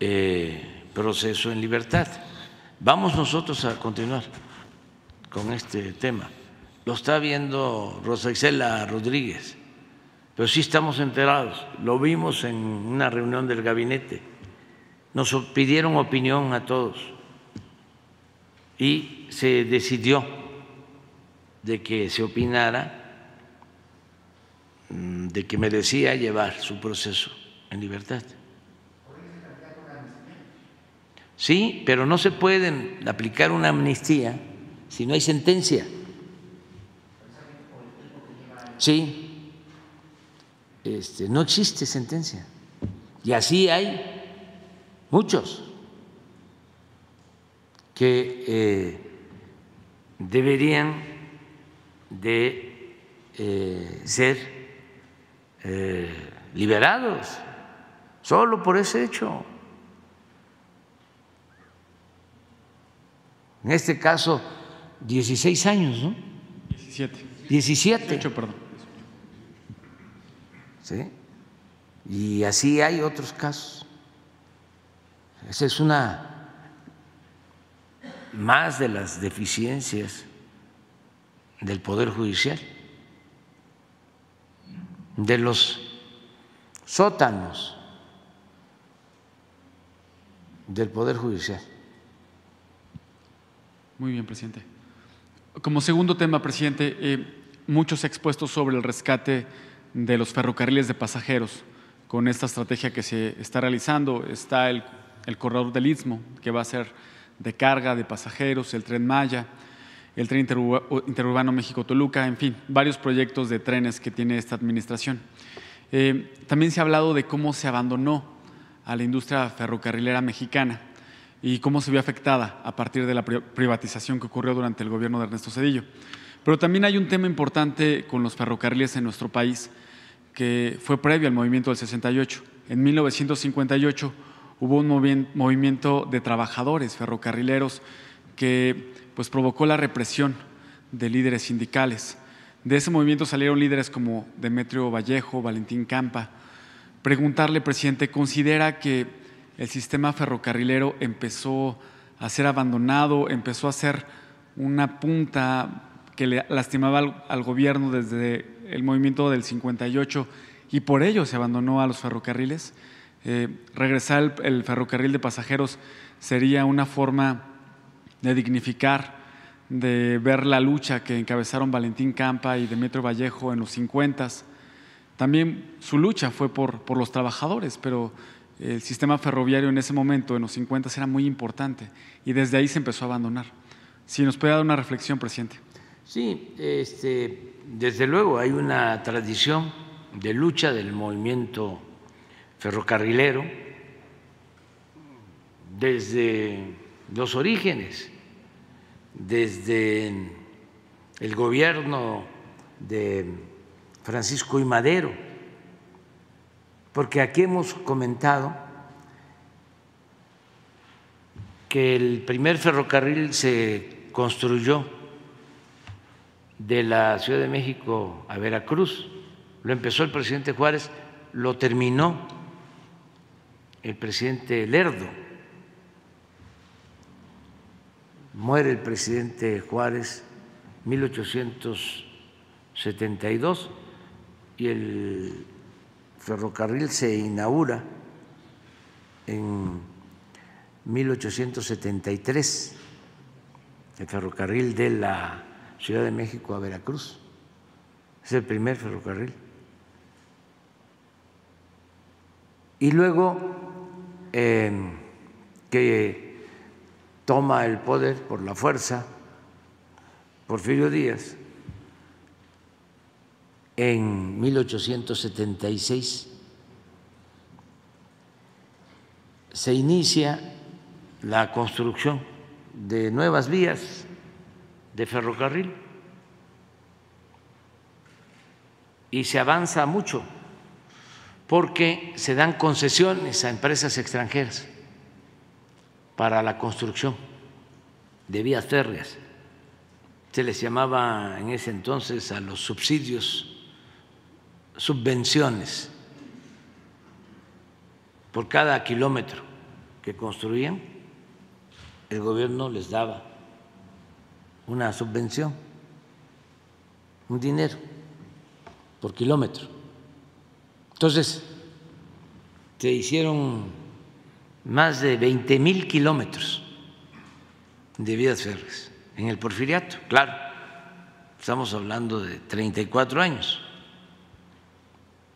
eh, proceso en libertad. Vamos nosotros a continuar con este tema. Lo está viendo Rosa Isela Rodríguez, pero sí estamos enterados. Lo vimos en una reunión del gabinete. Nos pidieron opinión a todos y se decidió de que se opinara mm, de que merecía llevar su proceso en libertad. Sí, pero no se puede aplicar una amnistía si no hay sentencia. Sí, este, no existe sentencia. Y así hay muchos que eh, deberían de eh, ser eh, liberados solo por ese hecho. En este caso, 16 años, ¿no? 17. 17. 18, perdón. ¿Sí? Y así hay otros casos. Esa es una más de las deficiencias del Poder Judicial, de los sótanos del Poder Judicial. Muy bien, presidente. Como segundo tema, presidente, eh, muchos expuestos sobre el rescate de los ferrocarriles de pasajeros. Con esta estrategia que se está realizando, está el, corredor del Istmo, que va a ser de carga de pasajeros, el tren Maya, el tren interurbano México-Toluca, en fin, varios proyectos de trenes que tiene esta administración. Eh, también se ha hablado de cómo se abandonó a la industria ferrocarrilera mexicana y cómo se vio afectada a partir de la privatización que ocurrió durante el gobierno de Ernesto Cedillo. Pero también hay un tema importante con los ferrocarriles en nuestro país que fue previo al movimiento del 68. En 1958 hubo un movimiento de trabajadores ferrocarrileros que pues, provocó la represión de líderes sindicales. De ese movimiento salieron líderes como Demetrio Vallejo, Valentín Campa. Preguntarle, presidente, ¿considera que el sistema ferrocarrilero empezó a ser abandonado, empezó a ser una punta que lastimaba al, gobierno desde el movimiento del 58 y por ello se abandonó a los ferrocarriles. Eh, regresar el, ferrocarril de pasajeros sería una forma de dignificar, de ver la lucha que encabezaron Valentín Campa y Demetrio Vallejo en los 50. También su lucha fue por, por los trabajadores, pero el sistema ferroviario en ese momento, en los 50, era muy importante y desde ahí se empezó a abandonar. Si nos puede dar una reflexión, presidente. Sí, este, desde luego hay una tradición de lucha del movimiento ferrocarrilero desde los orígenes, desde el gobierno de Francisco y Madero, porque aquí hemos comentado que el primer ferrocarril se construyó de la Ciudad de México a Veracruz. Lo empezó el presidente Juárez, lo terminó el presidente Lerdo. Muere el presidente Juárez en 1872 y el ferrocarril se inaugura en 1873, el ferrocarril de la Ciudad de México a Veracruz. Es el primer ferrocarril. Y luego em, que toma el poder por la fuerza Porfirio Díaz en 1876 se inicia la construcción de nuevas vías de ferrocarril y se avanza mucho porque se dan concesiones a empresas extranjeras para la construcción de vías férreas. Se les llamaba en ese entonces a los subsidios subvenciones por cada kilómetro que construían, el gobierno les daba una subvención, un dinero por kilómetro. Entonces, se hicieron más de 20 mil kilómetros de vías férreas en el porfiriato, claro, estamos hablando de 34 años,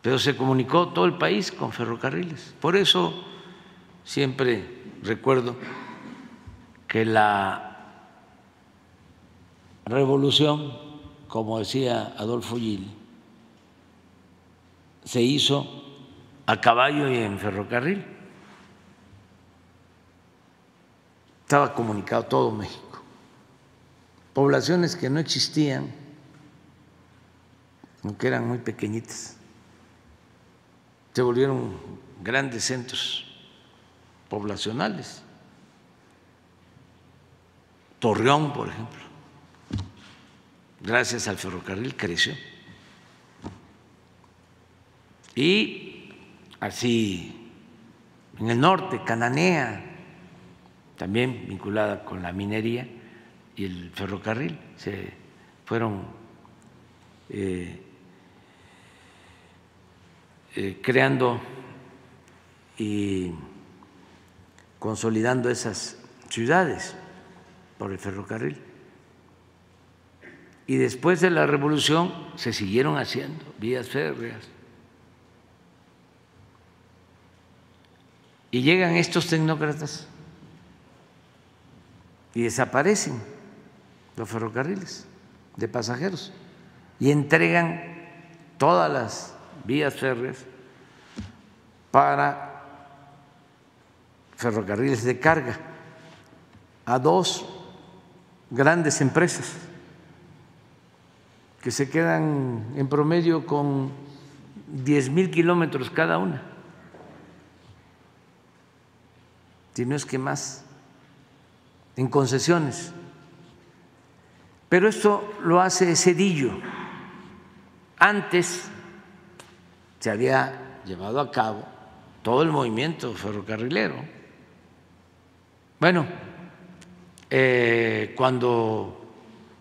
pero se comunicó todo el país con ferrocarriles. Por eso siempre recuerdo que la revolución, como decía Adolfo Gil, se hizo a caballo y en ferrocarril. Estaba comunicado todo México. Poblaciones que no existían, aunque eran muy pequeñitas, se volvieron grandes centros poblacionales. Torreón, por ejemplo gracias al ferrocarril, creció. Y así en el norte, Cananea, también vinculada con la minería y el ferrocarril, se fueron eh, eh, creando y consolidando esas ciudades por el ferrocarril y después de la revolución se siguieron haciendo vías férreas. Y llegan estos tecnócratas y desaparecen los ferrocarriles de pasajeros y entregan todas las vías férreas para ferrocarriles de carga a dos grandes empresas que se quedan en promedio con 10 mil kilómetros cada una, si no es que más, en concesiones. Pero esto lo hace Cedillo. Antes se había llevado a cabo todo el movimiento ferrocarrilero. Bueno, eh, cuando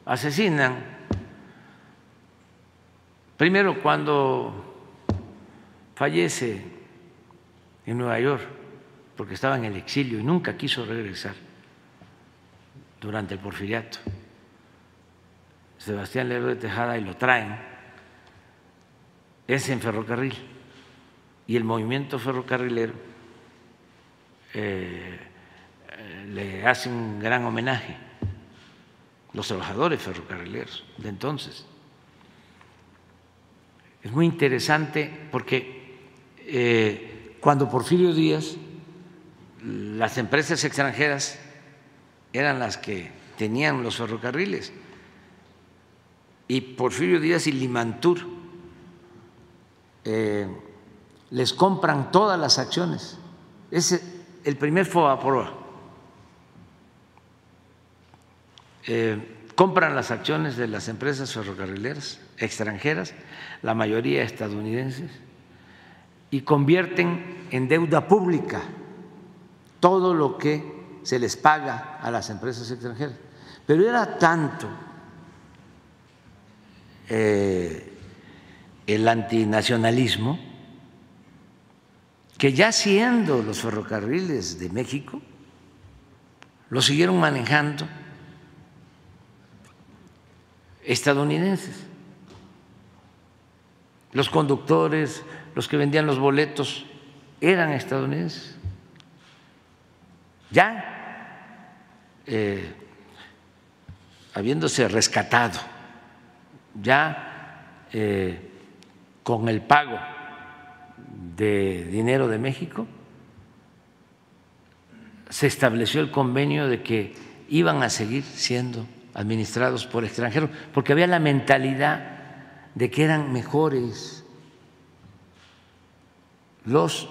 asesinan, primero cuando fallece en Nueva York, porque estaba en el exilio y nunca quiso regresar durante el porfiriato, Sebastián Lerdo de Tejada y lo traen, es en ferrocarril. Y el movimiento ferrocarrilero eh, le hace un gran homenaje, los trabajadores ferrocarrileros de entonces. Es muy interesante porque eh, cuando Porfirio Díaz, las empresas extranjeras eran las que tenían los ferrocarriles. Y Porfirio Díaz y Limantur eh, les compran todas las acciones. Es el primer FOA eh, compran las acciones de las empresas ferrocarrileras extranjeras, la mayoría estadounidenses, y convierten en deuda pública todo lo que se les paga a las empresas extranjeras. Pero era tanto eh, el antinacionalismo que ya siendo los ferrocarriles de México, lo siguieron manejando estadounidenses. Los conductores, los que vendían los boletos, eran estadounidenses. Ya eh, habiéndose rescatado ya eh, con el pago de dinero de México, se estableció el convenio de que iban a seguir siendo administrados por extranjeros, porque había la mentalidad de que eran mejores los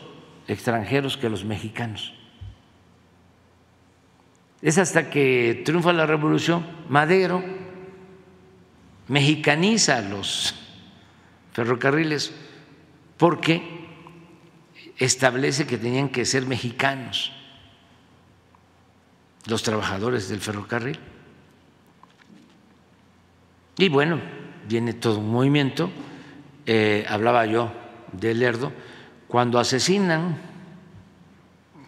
extranjeros que los mexicanos. Es hasta que triunfa la revolución, Madero mexicaniza los ferrocarriles porque establece que tenían que ser mexicanos los trabajadores del ferrocarril. Y bueno, viene todo un movimiento, eh, hablaba yo de Lerdo, cuando asesinan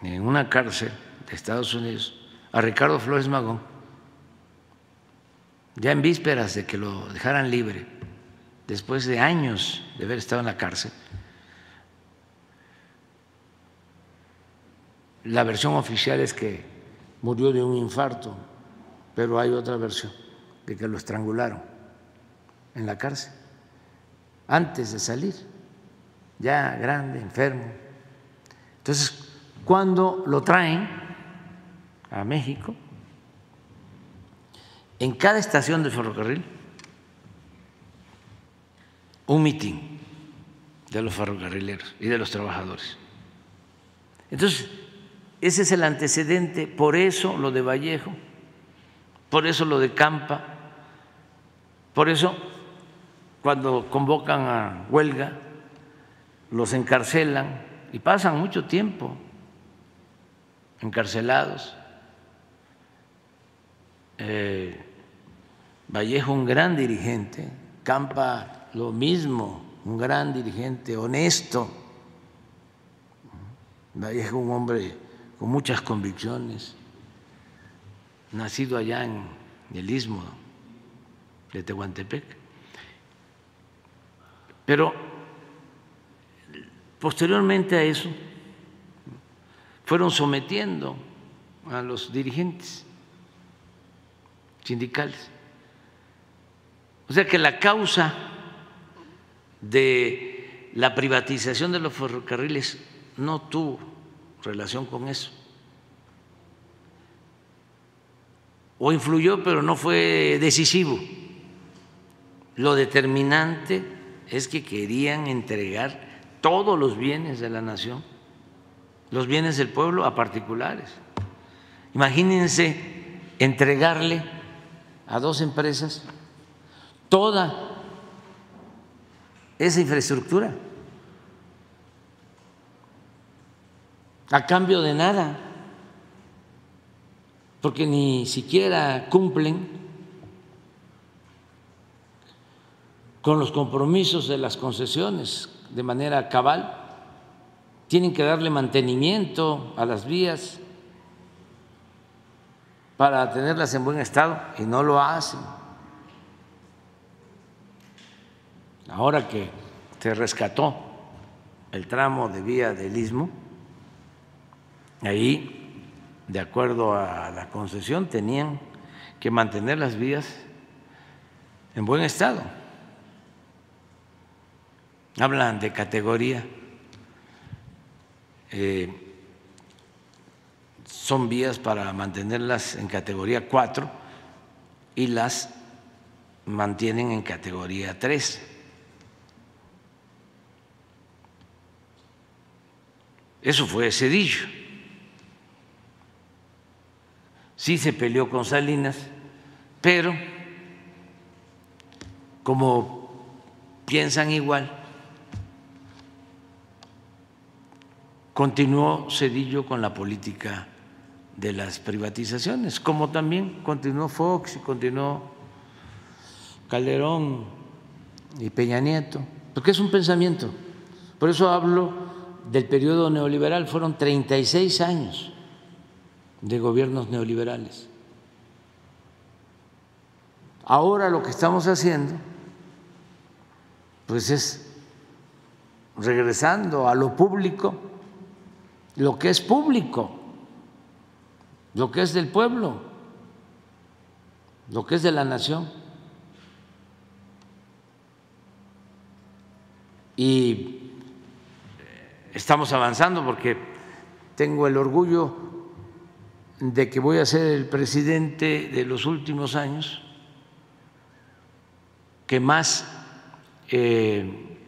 en una cárcel de Estados Unidos a Ricardo Flores Magón, ya en vísperas de que lo dejaran libre, después de años de haber estado en la cárcel, la versión oficial es que murió de un infarto, pero hay otra versión de que lo estrangularon en la cárcel antes de salir, ya grande, enfermo. Entonces, cuando lo traen a México, en cada estación del ferrocarril un mitin de los ferrocarrileros y de los trabajadores. Entonces, ese es el antecedente, por eso lo de Vallejo, por eso lo de Campa, por eso cuando convocan a huelga, los encarcelan y pasan mucho tiempo encarcelados eh, Vallejo un gran dirigente, Campa lo mismo, un gran dirigente, honesto. Vallejo un hombre con muchas convicciones, nacido allá en el istmo de Tehuantepec. Pero posteriormente a eso fueron sometiendo a los dirigentes sindicales. O sea que la causa de la privatización de los ferrocarriles no tuvo relación con eso. O influyó, pero no fue decisivo. Lo determinante es que querían entregar todos los bienes de la nación, los bienes del pueblo a particulares. Imagínense entregarle a dos empresas toda esa infraestructura. a cambio de nada, porque ni siquiera cumplen con los compromisos de las concesiones de manera cabal, tienen que darle mantenimiento a las vías para tenerlas en buen estado y no lo hacen. Ahora que se rescató el tramo de vía del istmo, ahí, de acuerdo a la concesión, tenían que mantener las vías en buen estado. Hablan de categoría. Eh, son vías para mantenerlas en categoría 4 y las mantienen en categoría 3. Eso fue Cedillo. Sí se peleó con Salinas, pero como piensan igual, continuó Cedillo con la política de las privatizaciones, como también continuó Fox y continuó Calderón y Peña Nieto, porque es un pensamiento. Por eso hablo del periodo neoliberal fueron 36 años de gobiernos neoliberales. Ahora lo que estamos haciendo pues es regresando a lo público, lo que es público, lo que es del pueblo, lo que es de la nación. Y estamos avanzando porque tengo el orgullo de que voy a ser el presidente de los últimos años que más eh,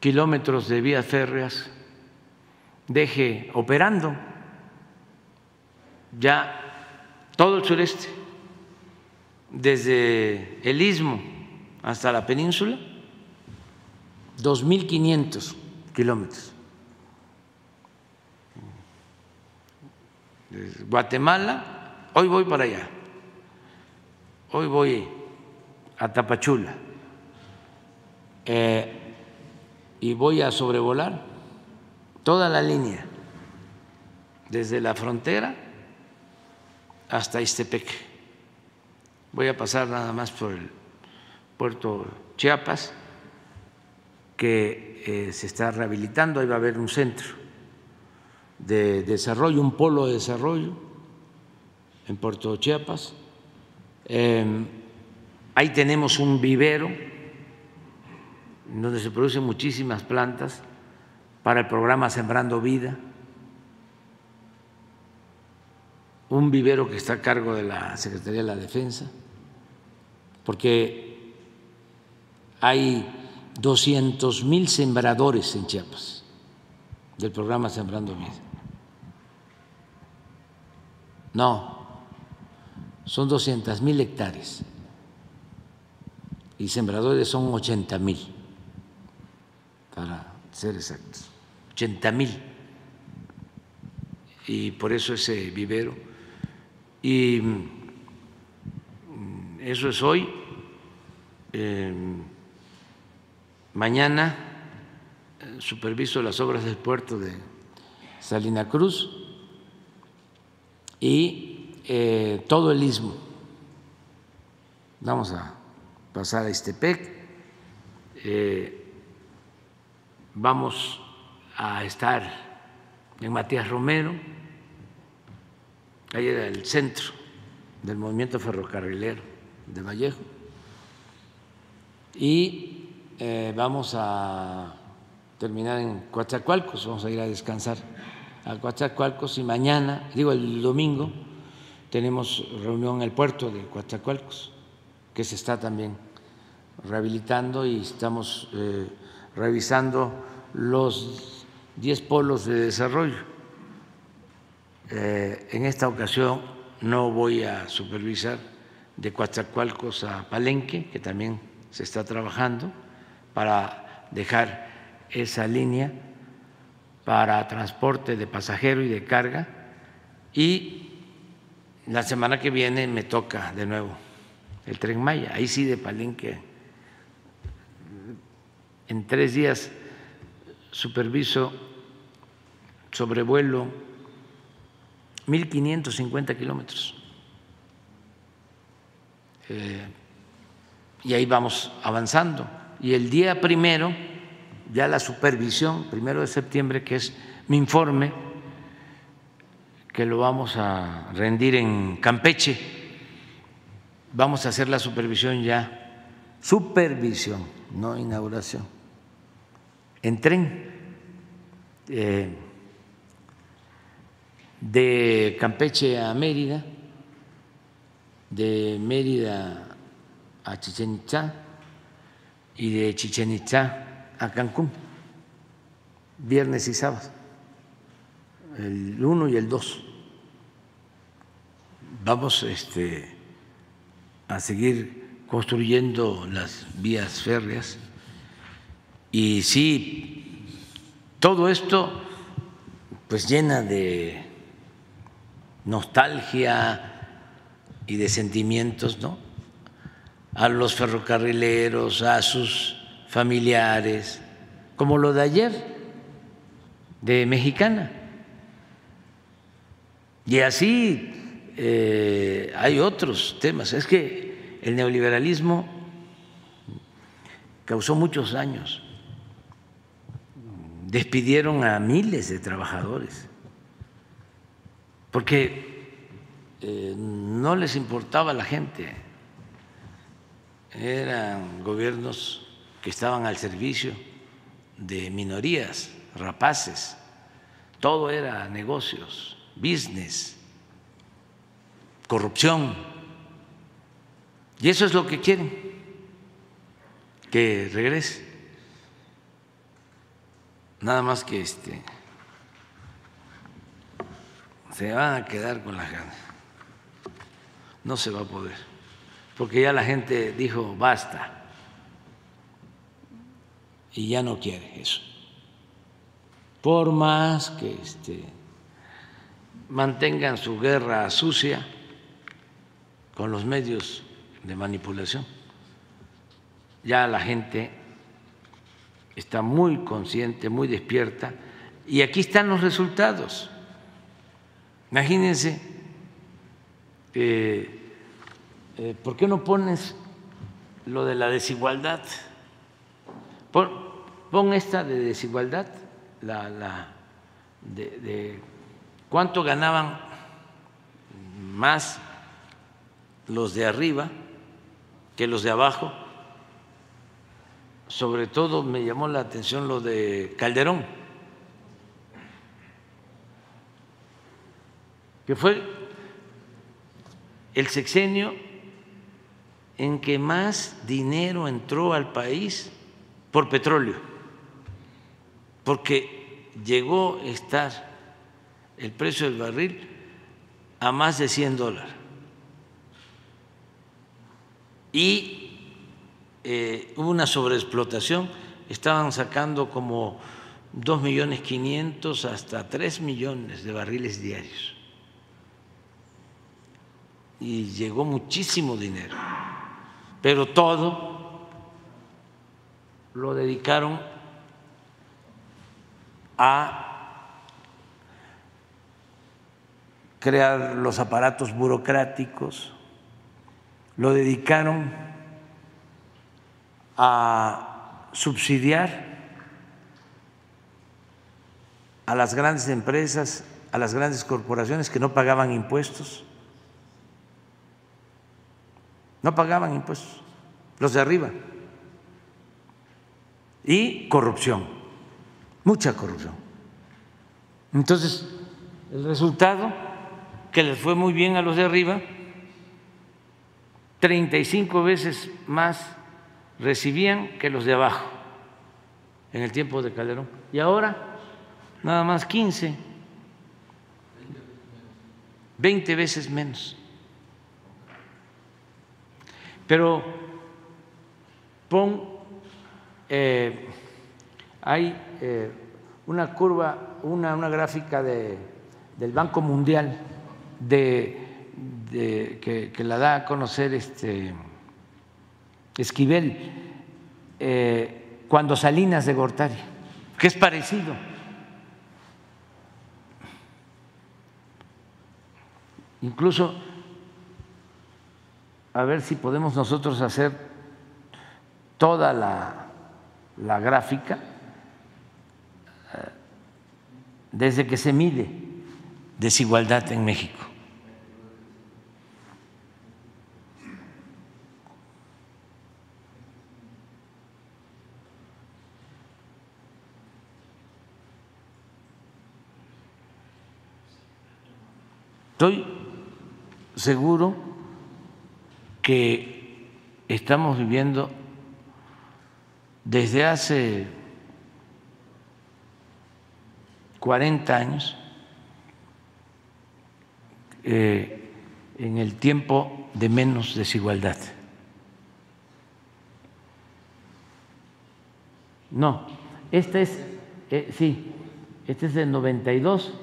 kilómetros de vías férreas deje operando ya todo el sureste, desde el istmo hasta la península, 2.500 kilómetros. Guatemala, hoy voy para allá, hoy voy a Tapachula. Eh, y voy a sobrevolar toda la línea, desde la frontera hasta Istepec. Voy a pasar nada más por el puerto Chiapas, que eh, se está rehabilitando, ahí va a haber un centro de desarrollo, un polo de desarrollo en Puerto Chiapas. Em, ahí tenemos un vivero donde se producen muchísimas plantas para el programa Sembrando Vida, un vivero que está a cargo de la Secretaría de la Defensa, porque hay 200 mil sembradores en Chiapas del programa Sembrando Vida. No, son 200 mil hectáreas y sembradores son 80 mil, para ser exactos, 80 mil. Y por eso ese vivero. Y mm, eso es hoy. mañana eh, superviso las obras del puerto de Salina Cruz y eh, todo el istmo. Vamos a pasar a Istepec, eh, vamos a estar en Matías Romero, ahí era el centro del movimiento ferrocarrilero de Vallejo, y eh, vamos a terminar en Coatzacoalcos, vamos a ir a descansar a Coatzacoalcos y mañana, digo el domingo, tenemos reunión en el puerto de Coatzacoalcos, que se está también rehabilitando y estamos eh, revisando los 10 polos de desarrollo. Eh, en esta ocasión no voy a supervisar de Coatzacoalcos a Palenque, que también se está trabajando para dejar esa línea para transporte de pasajero y de carga y la semana que viene me toca de nuevo el tren Maya, ahí sí de Palenque. En tres días superviso sobrevuelo 1.550 kilómetros. Eh, y ahí vamos avanzando. Y el día primero, ya la supervisión, primero de septiembre, que es mi informe, que lo vamos a rendir en Campeche, vamos a hacer la supervisión ya, supervisión, no inauguración, en tren. Eh, de Campeche a Mérida, de Mérida a Chichen Itza y de Chichen Itza a Cancún, viernes y sábado, el 1 y el 2. Vamos este, a seguir construyendo las vías férreas y sí, todo esto pues llena de nostalgia y de sentimientos, ¿no? A los ferrocarrileros, a sus familiares, como lo de ayer, de Mexicana. Y así eh, hay otros temas. Es que el neoliberalismo causó muchos daños. Despidieron a miles de trabajadores porque eh, no les importaba la gente, eran gobiernos que estaban al servicio de minorías, rapaces, todo era negocios, business, corrupción. Y eso es lo que quieren, que regrese. Nada más que este se van a quedar con las ganas. No se va a poder, porque ya la gente dijo basta y ya no quiere eso. Por más que este, mantengan su guerra sucia con los medios de manipulación, ya la gente está muy consciente, muy despierta, y aquí están los resultados. Imagínense, eh, eh, ¿por qué no pones lo de la desigualdad? Pon, esta de desigualdad, la, de, cuánto ganaban más los de arriba que los de abajo. Sobre todo me llamó la atención lo de Calderón que fue el sexenio en que más dinero entró al país por petróleo, porque llegó a estar el precio del barril a más de 100 dólares. Y eh, hubo una sobreexplotación, estaban sacando como 2 millones 500 hasta 3 millones de barriles diarios y llegó muchísimo dinero, pero todo lo dedicaron a crear los aparatos burocráticos, lo dedicaron a subsidiar a las grandes empresas, a las grandes corporaciones que no pagaban impuestos no pagaban impuestos, los de arriba. Y corrupción, mucha corrupción. Entonces, el resultado, que les fue muy bien a los de arriba, 35 veces más recibían que los de abajo en el tiempo de Calderón. Y ahora, nada más 15, 20 veces menos. Pero pon, eh, hay eh, una curva, una, una gráfica de, del Banco Mundial de, que la da a conocer este Esquivel eh, cuando Salinas de Gortari, que es parecido. Incluso a ver si podemos nosotros hacer toda la, la gráfica eh, desde que se mide desigualdad en México. Estoy seguro que estamos viviendo desde hace 40 años eh, en el tiempo de menos desigualdad. No, esta es, eh, sí, este es del 92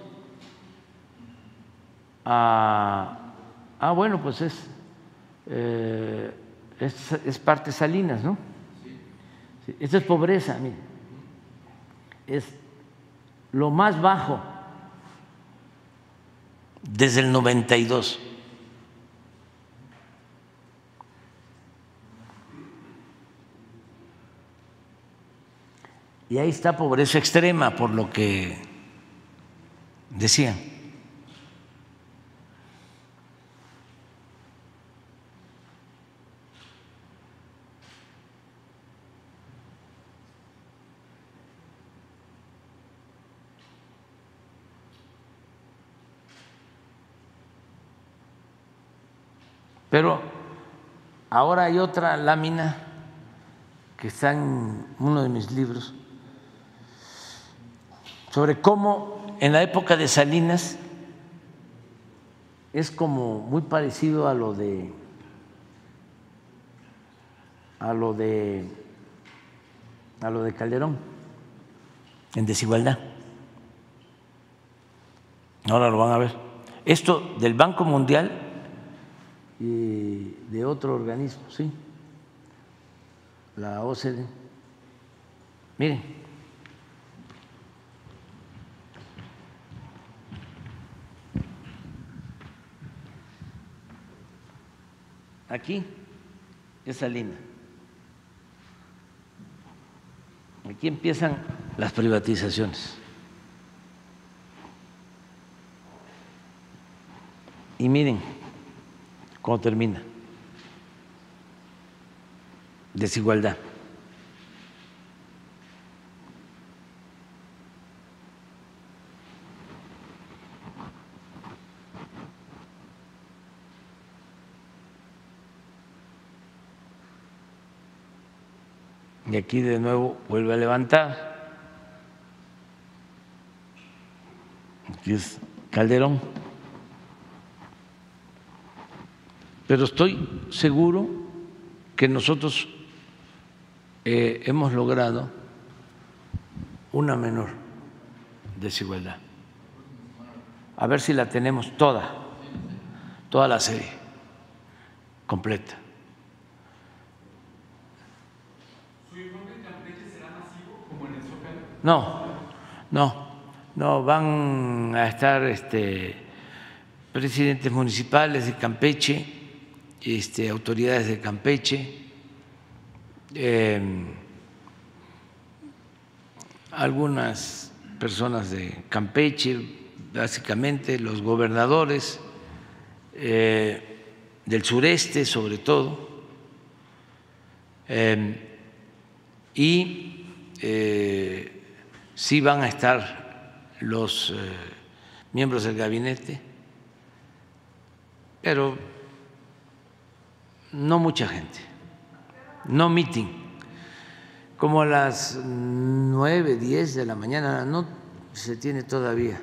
a, ah, bueno, pues es, eh, es, es parte Salinas, ¿no? Sí, Esto es pobreza, mire. Lo más bajo desde el 92. Y ahí está pobreza extrema, por lo que decían. Pero ahora hay otra lámina que está en uno de mis libros sobre cómo en la época de Salinas es como muy parecido a lo de a lo de a lo de Calderón en desigualdad. Ahora lo van a ver. Esto del Banco Mundial y de otro organismo, sí, la OCDE. Miren, aquí esa línea. Aquí empiezan las privatizaciones. Y miren cómo termina. Desigualdad. Y aquí de nuevo vuelve a levantar. Aquí es Calderón. Pero estoy seguro que nosotros eh, hemos logrado una menor desigualdad. A ver si la tenemos toda, toda la serie completa. No, no, no, van a estar este, presidentes municipales de Campeche, este, autoridades de Campeche, eh, algunas personas de Campeche, básicamente los gobernadores eh, del sureste sobre todo, eh, y eh, sí van a estar los eh, miembros del gabinete, pero no mucha gente, no meeting, como a las nueve, diez de la mañana, no se tiene todavía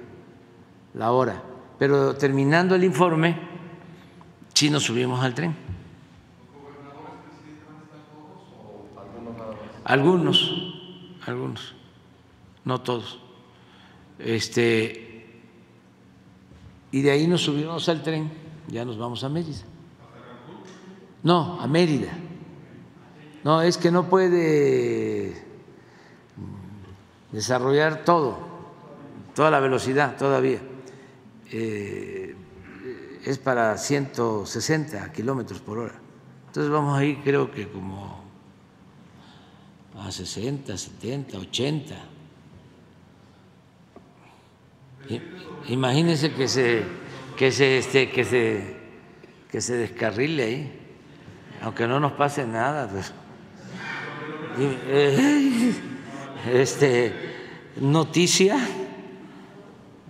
la hora, pero terminando el informe, sí nos subimos al tren. Algunos, algunos, no todos. Este, y de ahí nos subimos al tren, ya nos vamos a Mérida. No, a Mérida. No, es que no puede desarrollar todo, toda la velocidad todavía. Eh, es para 160 kilómetros por hora. Entonces vamos a ir, creo que como a 60, 70, 80. Imagínense que se que se este, que se que se descarrile ahí, aunque no nos pase nada, pues. Eh, este noticia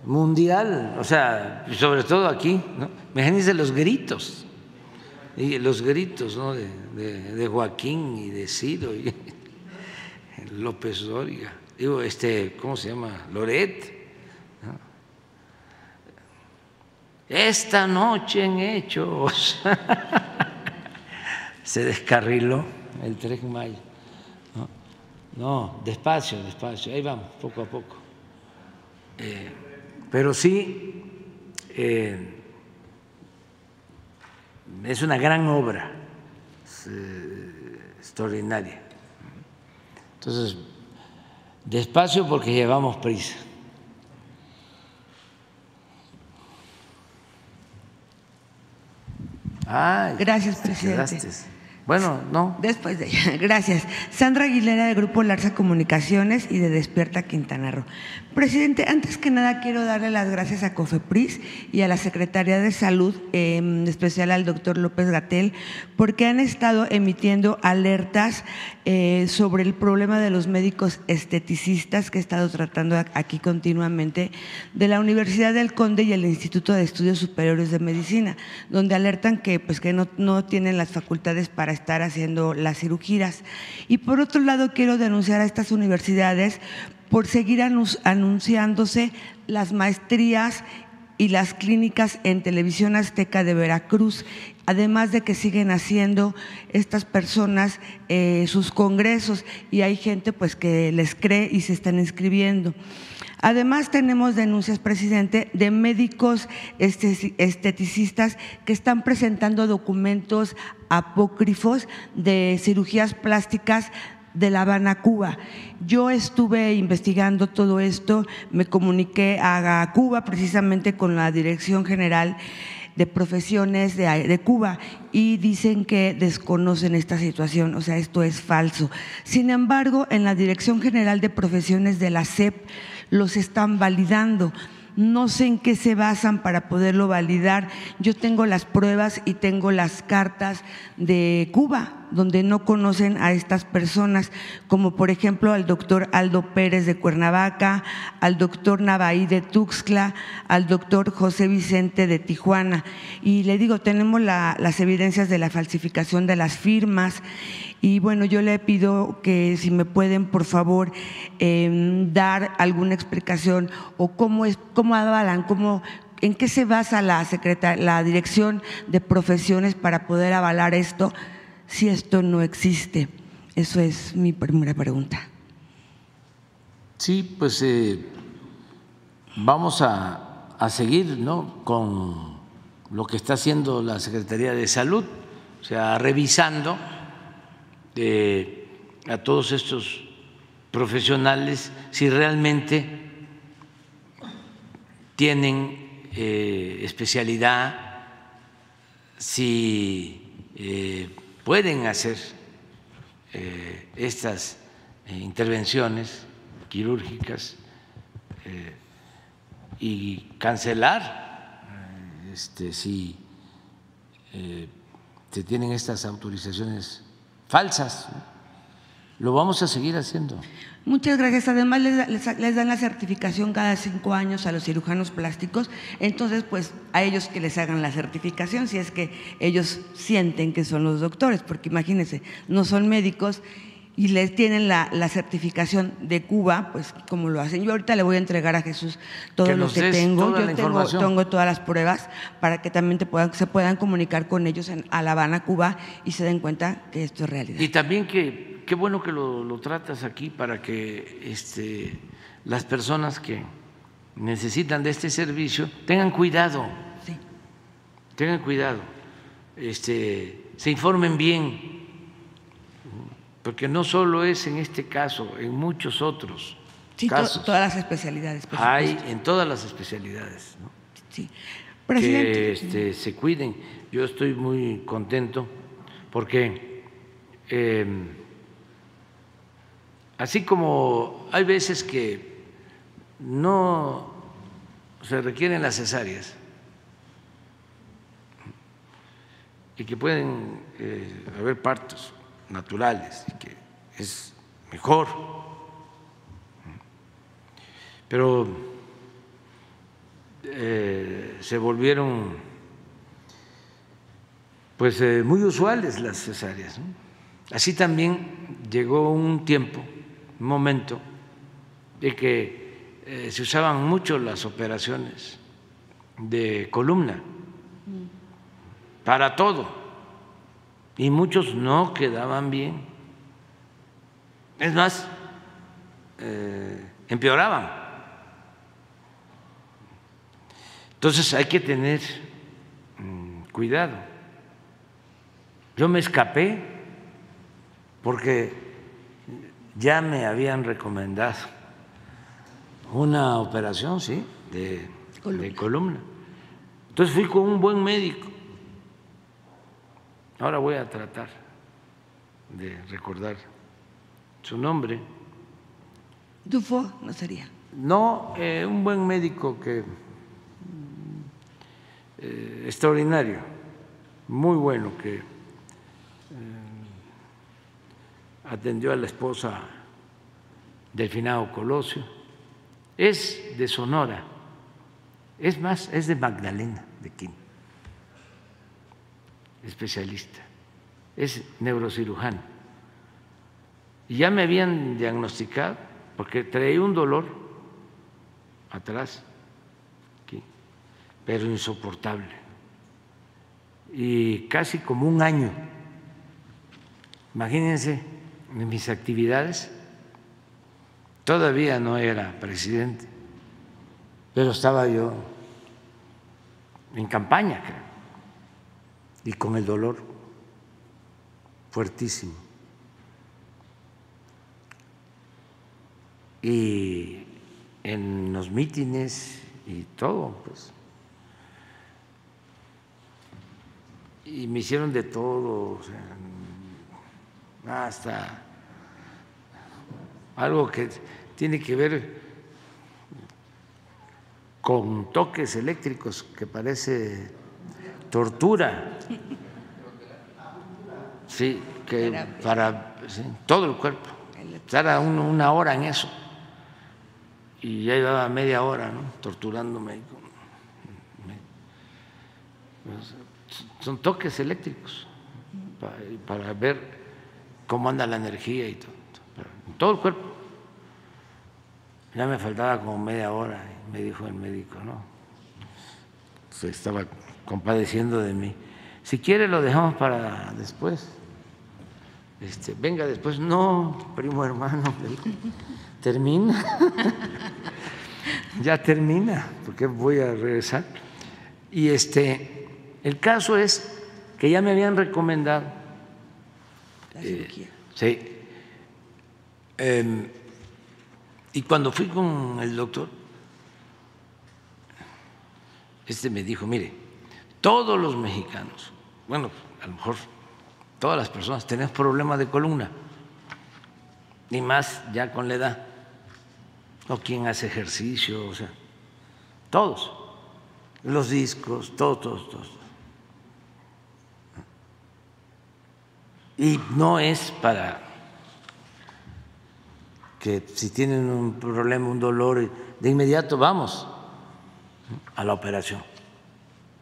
mundial, o sea, sobre todo aquí, ¿no? Imagínense los gritos, y los gritos ¿no? de, Joaquín y de Ciro y López Dóriga, digo, este, ¿cómo se llama? Loret. Esta noche en Hechos se descarriló el 3 de mayo. No, despacio, despacio, ahí vamos, poco a poco. Eh, pero sí, eh, es una gran obra, eh, extraordinaria. Entonces, despacio porque llevamos prisa. Gracias, presidente. Bueno, no. Después de ella. Gracias. Sandra Aguilera de Grupo Larsa Comunicaciones y de Despierta Quintana Roo. Presidente, antes que nada quiero darle las gracias a COFEPRIS y a la Secretaría de Salud, en especial al doctor López Gatel, porque han estado emitiendo alertas eh, sobre el problema de los médicos esteticistas que he estado tratando aquí continuamente, de la Universidad del Conde y el Instituto de Estudios Superiores de Medicina, donde alertan que, pues, que no, no tienen las facultades para estar haciendo las cirugías. Y por otro lado, quiero denunciar a estas universidades por seguir anunciándose las maestrías y las clínicas en Televisión Azteca de Veracruz, además de que siguen haciendo estas personas eh, sus congresos y hay gente pues que les cree y se están inscribiendo. Además, tenemos denuncias, presidente, de médicos esteticistas que están presentando documentos apócrifos de cirugías plásticas de La Habana, Cuba. Yo estuve investigando todo esto, me comuniqué a Cuba precisamente con la Dirección General de Profesiones de, Cuba y dicen que desconocen esta situación, o sea, esto es falso. Sin embargo, en la Dirección General de Profesiones de la CEP los están validando no sé en qué se basan para poderlo validar. Yo tengo las pruebas y tengo las cartas de Cuba, donde no conocen a estas personas, como por ejemplo al doctor Aldo Pérez de Cuernavaca, al doctor Navaí de Tuxtla, al doctor José Vicente de Tijuana. Y le digo, tenemos las evidencias de la falsificación de las firmas y bueno, yo le pido que si me pueden, por favor, em, dar alguna explicación o cómo, es, cómo avalan, cómo, en qué se basa la, la Dirección de Profesiones para poder avalar esto si esto no existe. Eso es mi primera pregunta. Sí, pues eh, vamos a, a seguir ¿no? con lo que está haciendo la Secretaría de Salud, o sea, revisando a todos estos profesionales si realmente tienen eh, especialidad, si eh, pueden hacer eh, estas intervenciones quirúrgicas y cancelar este, si se tienen estas autorizaciones falsas. Lo vamos a seguir haciendo. Muchas gracias. Además, les, dan la certificación cada cinco años a los cirujanos plásticos. Entonces, pues a ellos que les hagan la certificación, si es que ellos sienten que son los doctores, porque imagínense, no son médicos y les tienen la, certificación de Cuba, pues como lo hacen. Yo ahorita le voy a entregar a Jesús todo lo que tengo. Yo tengo, tengo, todas las pruebas para que también te puedan, se puedan comunicar con ellos en, a La Habana, Cuba, y se den cuenta que esto es realidad. Y también que qué bueno que lo, tratas aquí para que este, las personas que necesitan de este servicio, tengan cuidado, Sí. tengan cuidado, este, se informen bien, porque no solo es en este caso, en muchos otros Sí, to- casos todas las especialidades. por hay en todas las especialidades. ¿no? Sí. que Presidente. este, se cuiden. Yo estoy muy contento porque eh, así como hay veces que no se requieren las cesáreas y que pueden eh, haber partos naturales y que es mejor, pero eh, se volvieron pues eh, muy usuales las cesáreas. ¿no? Así también llegó un tiempo, un momento, de que eh, se usaban mucho las operaciones de columna para todo y muchos no quedaban bien. Es más, eh, empeoraban. Entonces hay que tener mm, cuidado. Yo me escapé porque ya me habían recomendado una operación, sí, de Columna. de columna. Entonces fui con un buen médico. Ahora voy a tratar de recordar su nombre. Dufo no sería. No, eh, un buen médico que eh, extraordinario, muy bueno que eh, atendió a la esposa del finado Colosio. Es de Sonora, es más, es de Magdalena de Quim, especialista, es neurocirujano. Y ya me habían diagnosticado porque traía un dolor atrás, aquí, pero insoportable. Y casi como un año. Imagínense, en mis actividades, todavía no era presidente, pero estaba yo en campaña, creo, y con el dolor fuertísimo. Y en los mítines y todo, pues. Y me hicieron de todo, hasta algo que tiene que ver con toques eléctricos que parece tortura. Sí, que para sí, todo el cuerpo. Estar uno una hora en eso. Y ya llevaba media hora, ¿no? Torturándome. pues, Son toques eléctricos pa- para ver cómo anda la energía y todo. En todo el cuerpo. Ya me faltaba como media hora y me dijo el médico, ¿no? Se estaba compadeciendo de mí. Si quiere lo dejamos para después. Este, venga después, no, primo hermano, termina. ya termina, porque voy a regresar. Y este, el caso es que ya me habían recomendado eh. Sí. Em, y cuando fui con el doctor, este me dijo, mire, todos los mexicanos, bueno, a lo mejor todas las personas tenemos problemas de columna, ni más ya con la edad, o quien hace ejercicio, o sea, todos, los discos, todos, todos, todos. Y no es para que si tienen un problema, un dolor, de inmediato vamos a la operación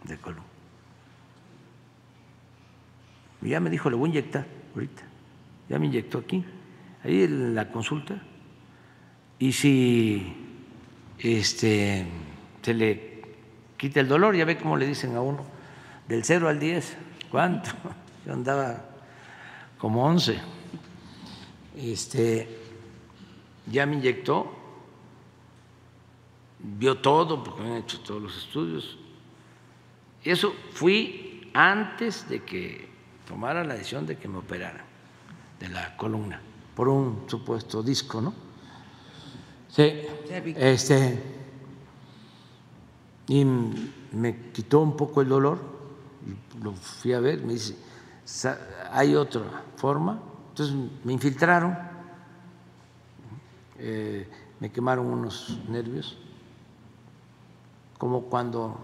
de columna. Ya me dijo, le voy a inyectar ahorita. Ya me inyectó aquí, ahí en la consulta. Y si este, se le quita el dolor, ya ve cómo le dicen a uno, del 0 al 10, ¿cuánto? Yo andaba como 11. Este, ya me inyectó vio todo, porque han hecho todos los estudios. Eso fui antes de que tomara la decisión de que me operaran de la columna por un supuesto disco, ¿no? Sí. Este, y me quitó un poco el dolor, lo fui a ver, me dice, hay otra forma, entonces me infiltraron, eh, me quemaron unos nervios, como cuando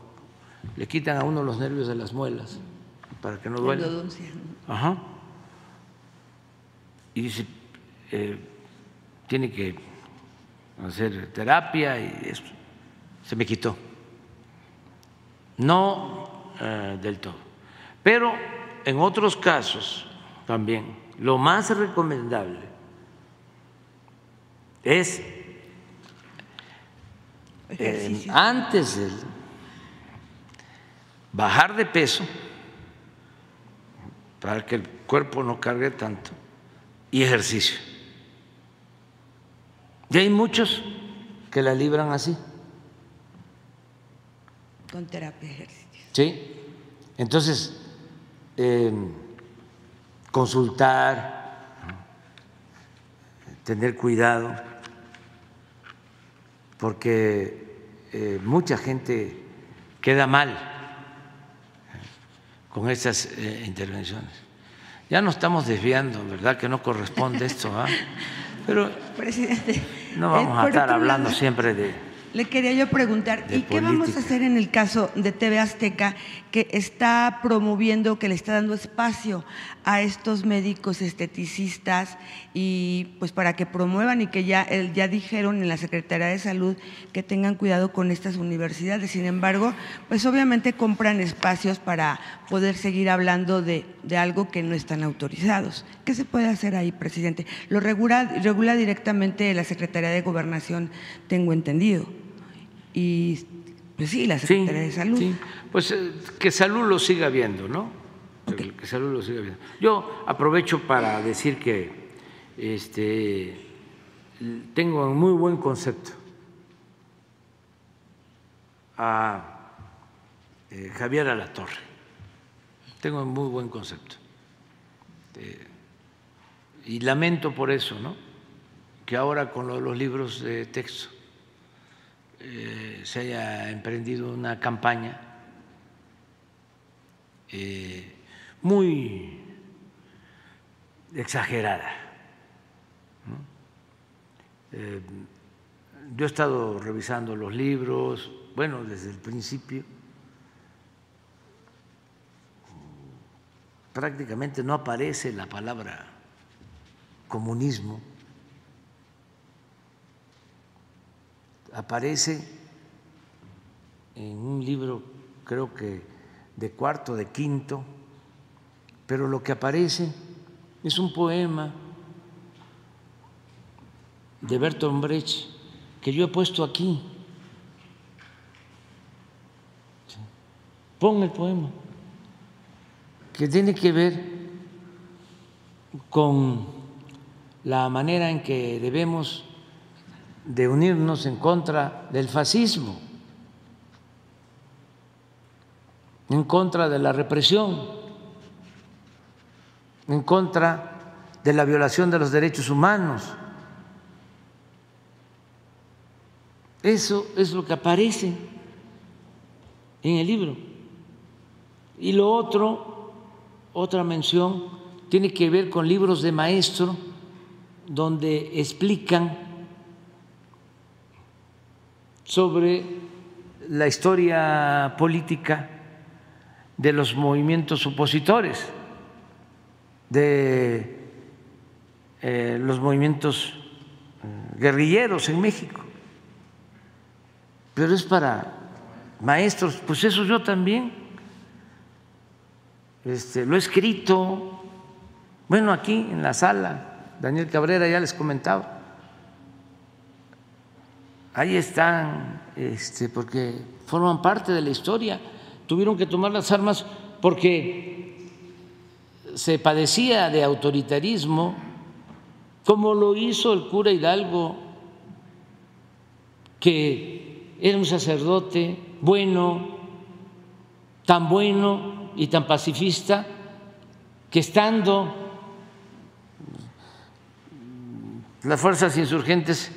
le quitan a uno los nervios de las muelas para que no duele. Ajá. Y dice, eh, tiene que hacer terapia y eso. Se me quitó. No eh, del todo. Pero en otros casos también, lo más recomendable es eh, antes de bajar de peso, para que el cuerpo no cargue tanto, y ejercicio. Y hay muchos que la libran así. Con terapia ejercicio. Sí. Entonces, em, consultar, tener cuidado, porque eh, mucha gente queda mal con estas eh, intervenciones. Ya no estamos desviando, ¿verdad? Que no corresponde esto, ¿ah? Pero Presidente, no vamos a estar hablando siempre de le quería yo preguntar, ¿y qué vamos a hacer en el caso de TV Azteca que está promoviendo, que le está dando espacio a estos médicos esteticistas y pues para que promuevan y que ya, ya dijeron en la Secretaría de Salud que tengan cuidado con estas universidades? Sin embargo, pues obviamente compran espacios para poder seguir hablando de, algo que no están autorizados. ¿Qué se puede hacer ahí, presidente? Lo regula, regula directamente la Secretaría de Gobernación, tengo entendido y pues sí, la Secretaría de Salud. Pues eh, que salud lo siga viendo, ¿no? Que salud lo siga viendo. Yo aprovecho para decir que este, tengo un muy buen concepto a eh, Javier Alatorre. Tengo un muy buen concepto. Eh, y lamento por eso, ¿no? Que ahora con los libros de texto eh, se haya emprendido una campaña eh, muy exagerada. Eh, yo he estado revisando los libros, bueno, desde el principio, prácticamente no aparece la palabra comunismo aparece en un libro, creo que de cuarto, de quinto, pero lo que aparece es un poema de Bertolt Brecht que yo he puesto aquí. Pon el poema, que tiene que ver con la manera en que debemos de unirnos en contra del fascismo, en contra de la represión, en contra de la violación de los derechos humanos. Eso es lo que aparece en el libro. Y lo otro, otra mención, tiene que ver con libros de maestro donde explican sobre la historia política de los movimientos opositores, de eh, los movimientos eh, guerrilleros en México. Pero es para maestros, pues eso yo también este, lo he escrito, bueno, aquí en la sala, Daniel Cabrera ya les comentaba ahí están, este, porque forman parte de la historia. Tuvieron que tomar las armas porque se padecía de autoritarismo, como lo hizo el cura Hidalgo, que era un sacerdote bueno, tan bueno y tan pacifista, que estando las fuerzas insurgentes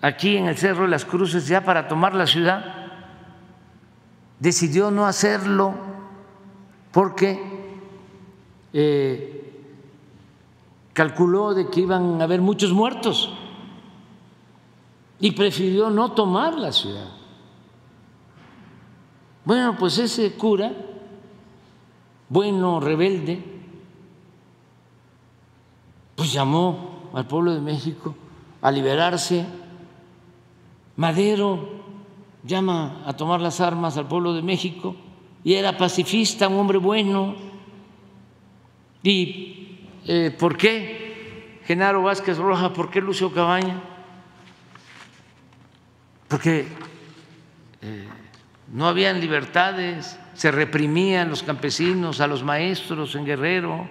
aquí en el Cerro de las Cruces ya para tomar la ciudad, decidió no hacerlo porque eh, calculó de que iban a haber muchos muertos y prefirió no tomar la ciudad. Bueno, pues ese cura, bueno, rebelde, pues llamó al pueblo de México a liberarse. Madero llama a tomar las armas al pueblo de México y era pacifista, un hombre bueno. ¿Y eh, por qué Genaro Vázquez Roja? ¿Por qué Lucio Cabaña? porque eh, no habían libertades, se reprimían los campesinos, a los maestros en Guerrero.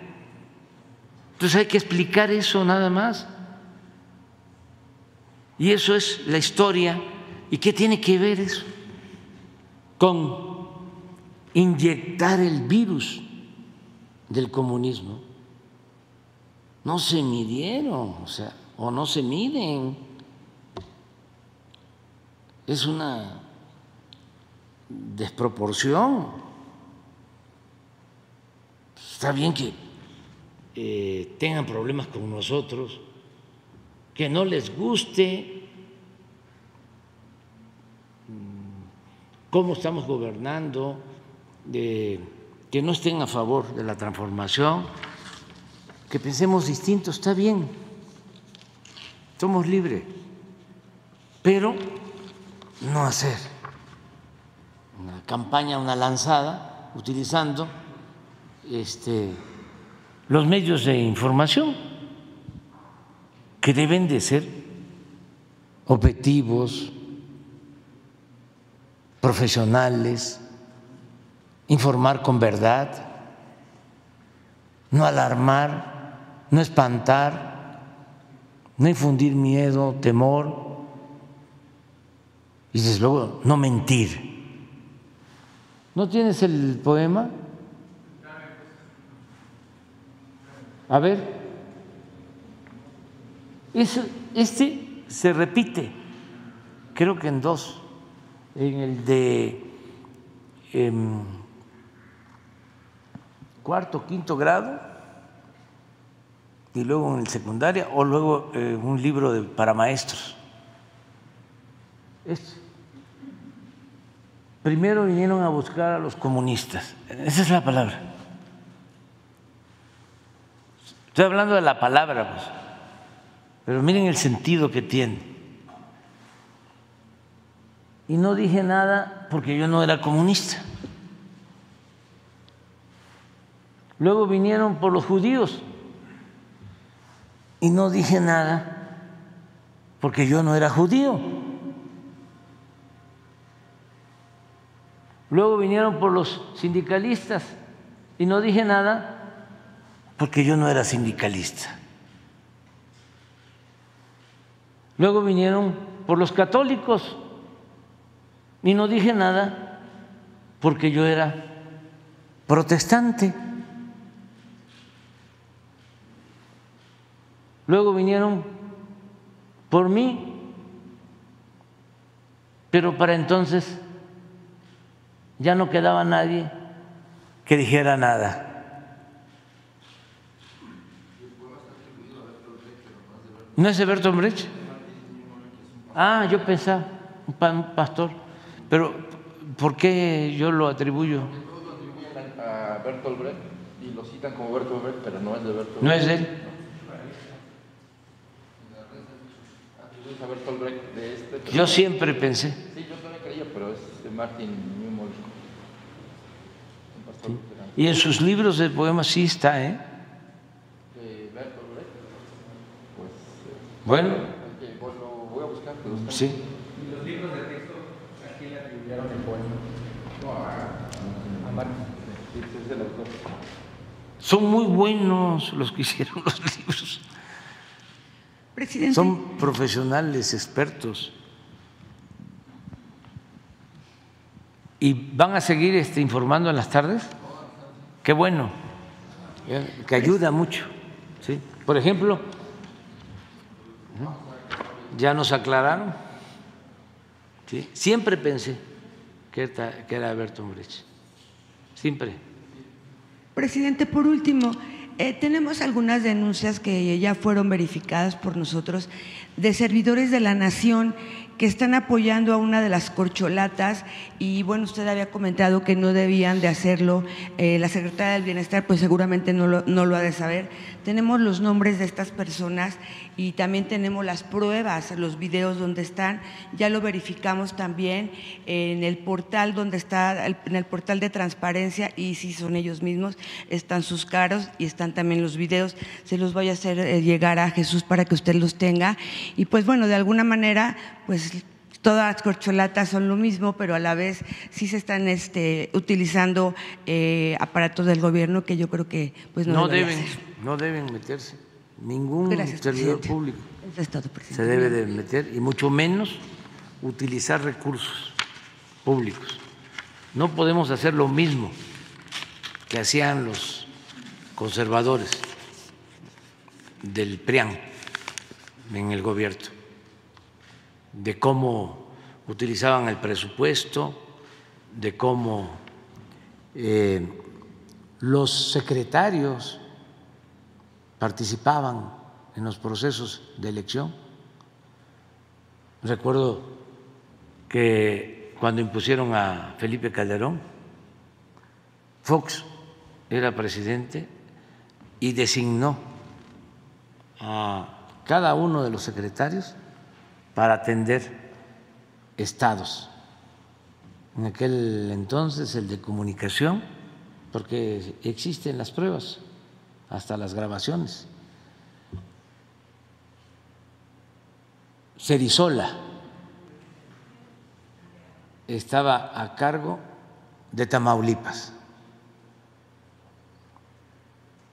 Entonces hay que explicar eso nada más. Y eso es la historia. ¿Y qué tiene que ver eso con inyectar el virus del comunismo? No se midieron, o sea, o no se miden es una desproporción. Está bien que eh, tengan problemas con nosotros, que no les guste mm, cómo estamos gobernando, que no estén a favor de la transformación, que pensemos distinto, está bien, somos libres, pero no hacer una campaña, una lanzada, utilizando este, los medios de información que deben de ser objetivos, profesionales, informar con verdad, no alarmar, no espantar, no infundir miedo, temor y desde luego no mentir. ¿No tienes el poema? A ver, este se repite, creo que en dos, en el de em, cuarto, quinto grado, y luego en el secundaria, o luego eh, un libro de, para maestros. Primero vinieron a buscar a los comunistas. Esa es la palabra. Estoy hablando de la palabra, pues. Pero miren el sentido que tiene. Y no dije nada porque yo no era comunista. Luego vinieron por los judíos y no dije nada porque yo no era judío. Luego vinieron por los sindicalistas y no dije nada porque yo no era sindicalista. Luego vinieron por los católicos y no dije nada porque yo era protestante. Luego vinieron por mí, pero para entonces ya no quedaba nadie que dijera nada. ¿No es de Bertolt Brecht? Ah, yo pensaba, un pastor. Pero, ¿por qué yo lo atribuyo? A Bertolt Brecht y lo citan como Bertolt Brecht, pero no es de Bertolt Brecht. ¿No es de él? Este, yo siempre pensé. Sí, yo también creía, pero es de Martin y en sus libros de poemas sí está, ¿eh? Pues, bueno. Lo voy a buscar, pero Sí. ¿Y los libros de texto a quién le atribuyeron el poema? Son muy buenos los que hicieron los libros. Presidente. Son profesionales, expertos. ¿Y van a seguir este, informando en las tardes? Qué bueno, que ayuda mucho. ¿sí? Por ejemplo, ya nos aclararon, siempre pensé que era, Bertolt Brecht, siempre. Presidente, por último, eh, tenemos algunas denuncias que ya fueron verificadas por nosotros de servidores de la nación que están apoyando a una de las corcholatas y bueno, usted había comentado que no debían de hacerlo. Eh, la secretaria del Bienestar pues seguramente no lo ha de saber. Tenemos los nombres de estas personas y también tenemos las pruebas, los videos donde están. Ya lo verificamos también en el portal donde está, en el portal de transparencia y si son ellos mismos, están sus caros y están también los videos. Se los voy a hacer eh, llegar a Jesús para que usted los tenga. Y pues bueno, de alguna manera, pues todas las corcholatas son lo mismo, pero a la vez sí se están este, utilizando eh, aparatos del gobierno que yo creo que pues no, no deben, ser. no deben meterse. Ningún Gracias, servidor presidente. público Eso es todo, presidente. se debe de meter y mucho menos utilizar recursos públicos. No podemos hacer lo mismo que hacían los conservadores del PRIAN en el gobierno, de cómo utilizaban el presupuesto, de cómo eh, los secretarios participaban en los procesos de elección. Recuerdo que cuando impusieron a Felipe Calderón, Fox era presidente y designó a cada uno de los secretarios para atender estados. En aquel entonces el de comunicación, porque existen las pruebas, hasta las grabaciones. Cerizola estaba a cargo de Tamaulipas.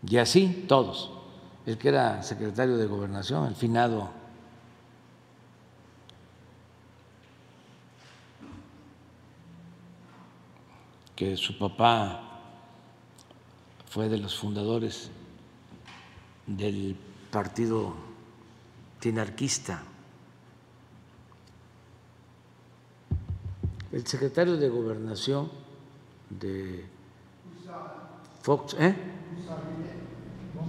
Y así todos. El que era secretario de gobernación, el finado que su papá fue de los fundadores del partido tinarquista. El secretario de gobernación de Fox, ¿eh?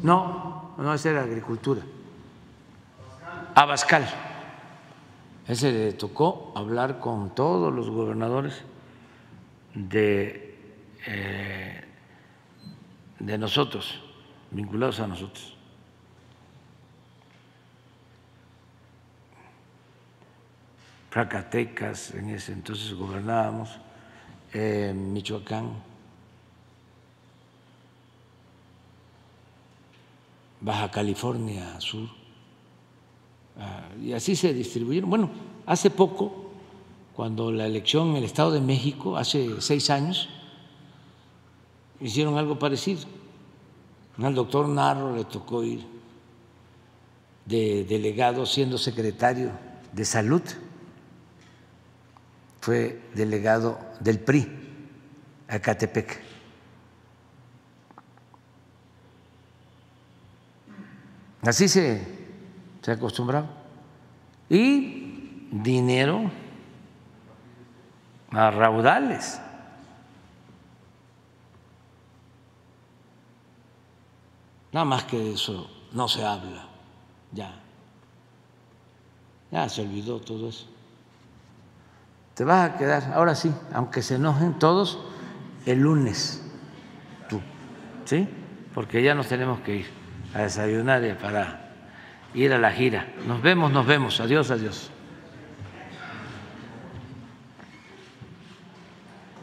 No, no, ese era agricultura. Abascal. Ese le tocó hablar con todos los gobernadores de, eh, de nosotros, vinculados a nosotros. Zacatecas, en ese entonces gobernábamos, eh, Michoacán, Baja California Sur, ah, y así se distribuyeron. Bueno, hace poco, cuando la elección en el Estado de México, hace seis años, hicieron algo parecido. Al doctor Narro le tocó ir de delegado siendo secretario de salud fue delegado del PRI a Catepec. Así se, se acostumbraba. Y dinero a raudales. Nada más que eso no se habla, ya. Ya se olvidó todo eso te vas a quedar, ahora sí, aunque se enojen todos, el lunes, tú, ¿sí? Porque ya nos tenemos que ir a desayunar y para ir a la gira. Nos vemos, nos vemos. Adiós, adiós.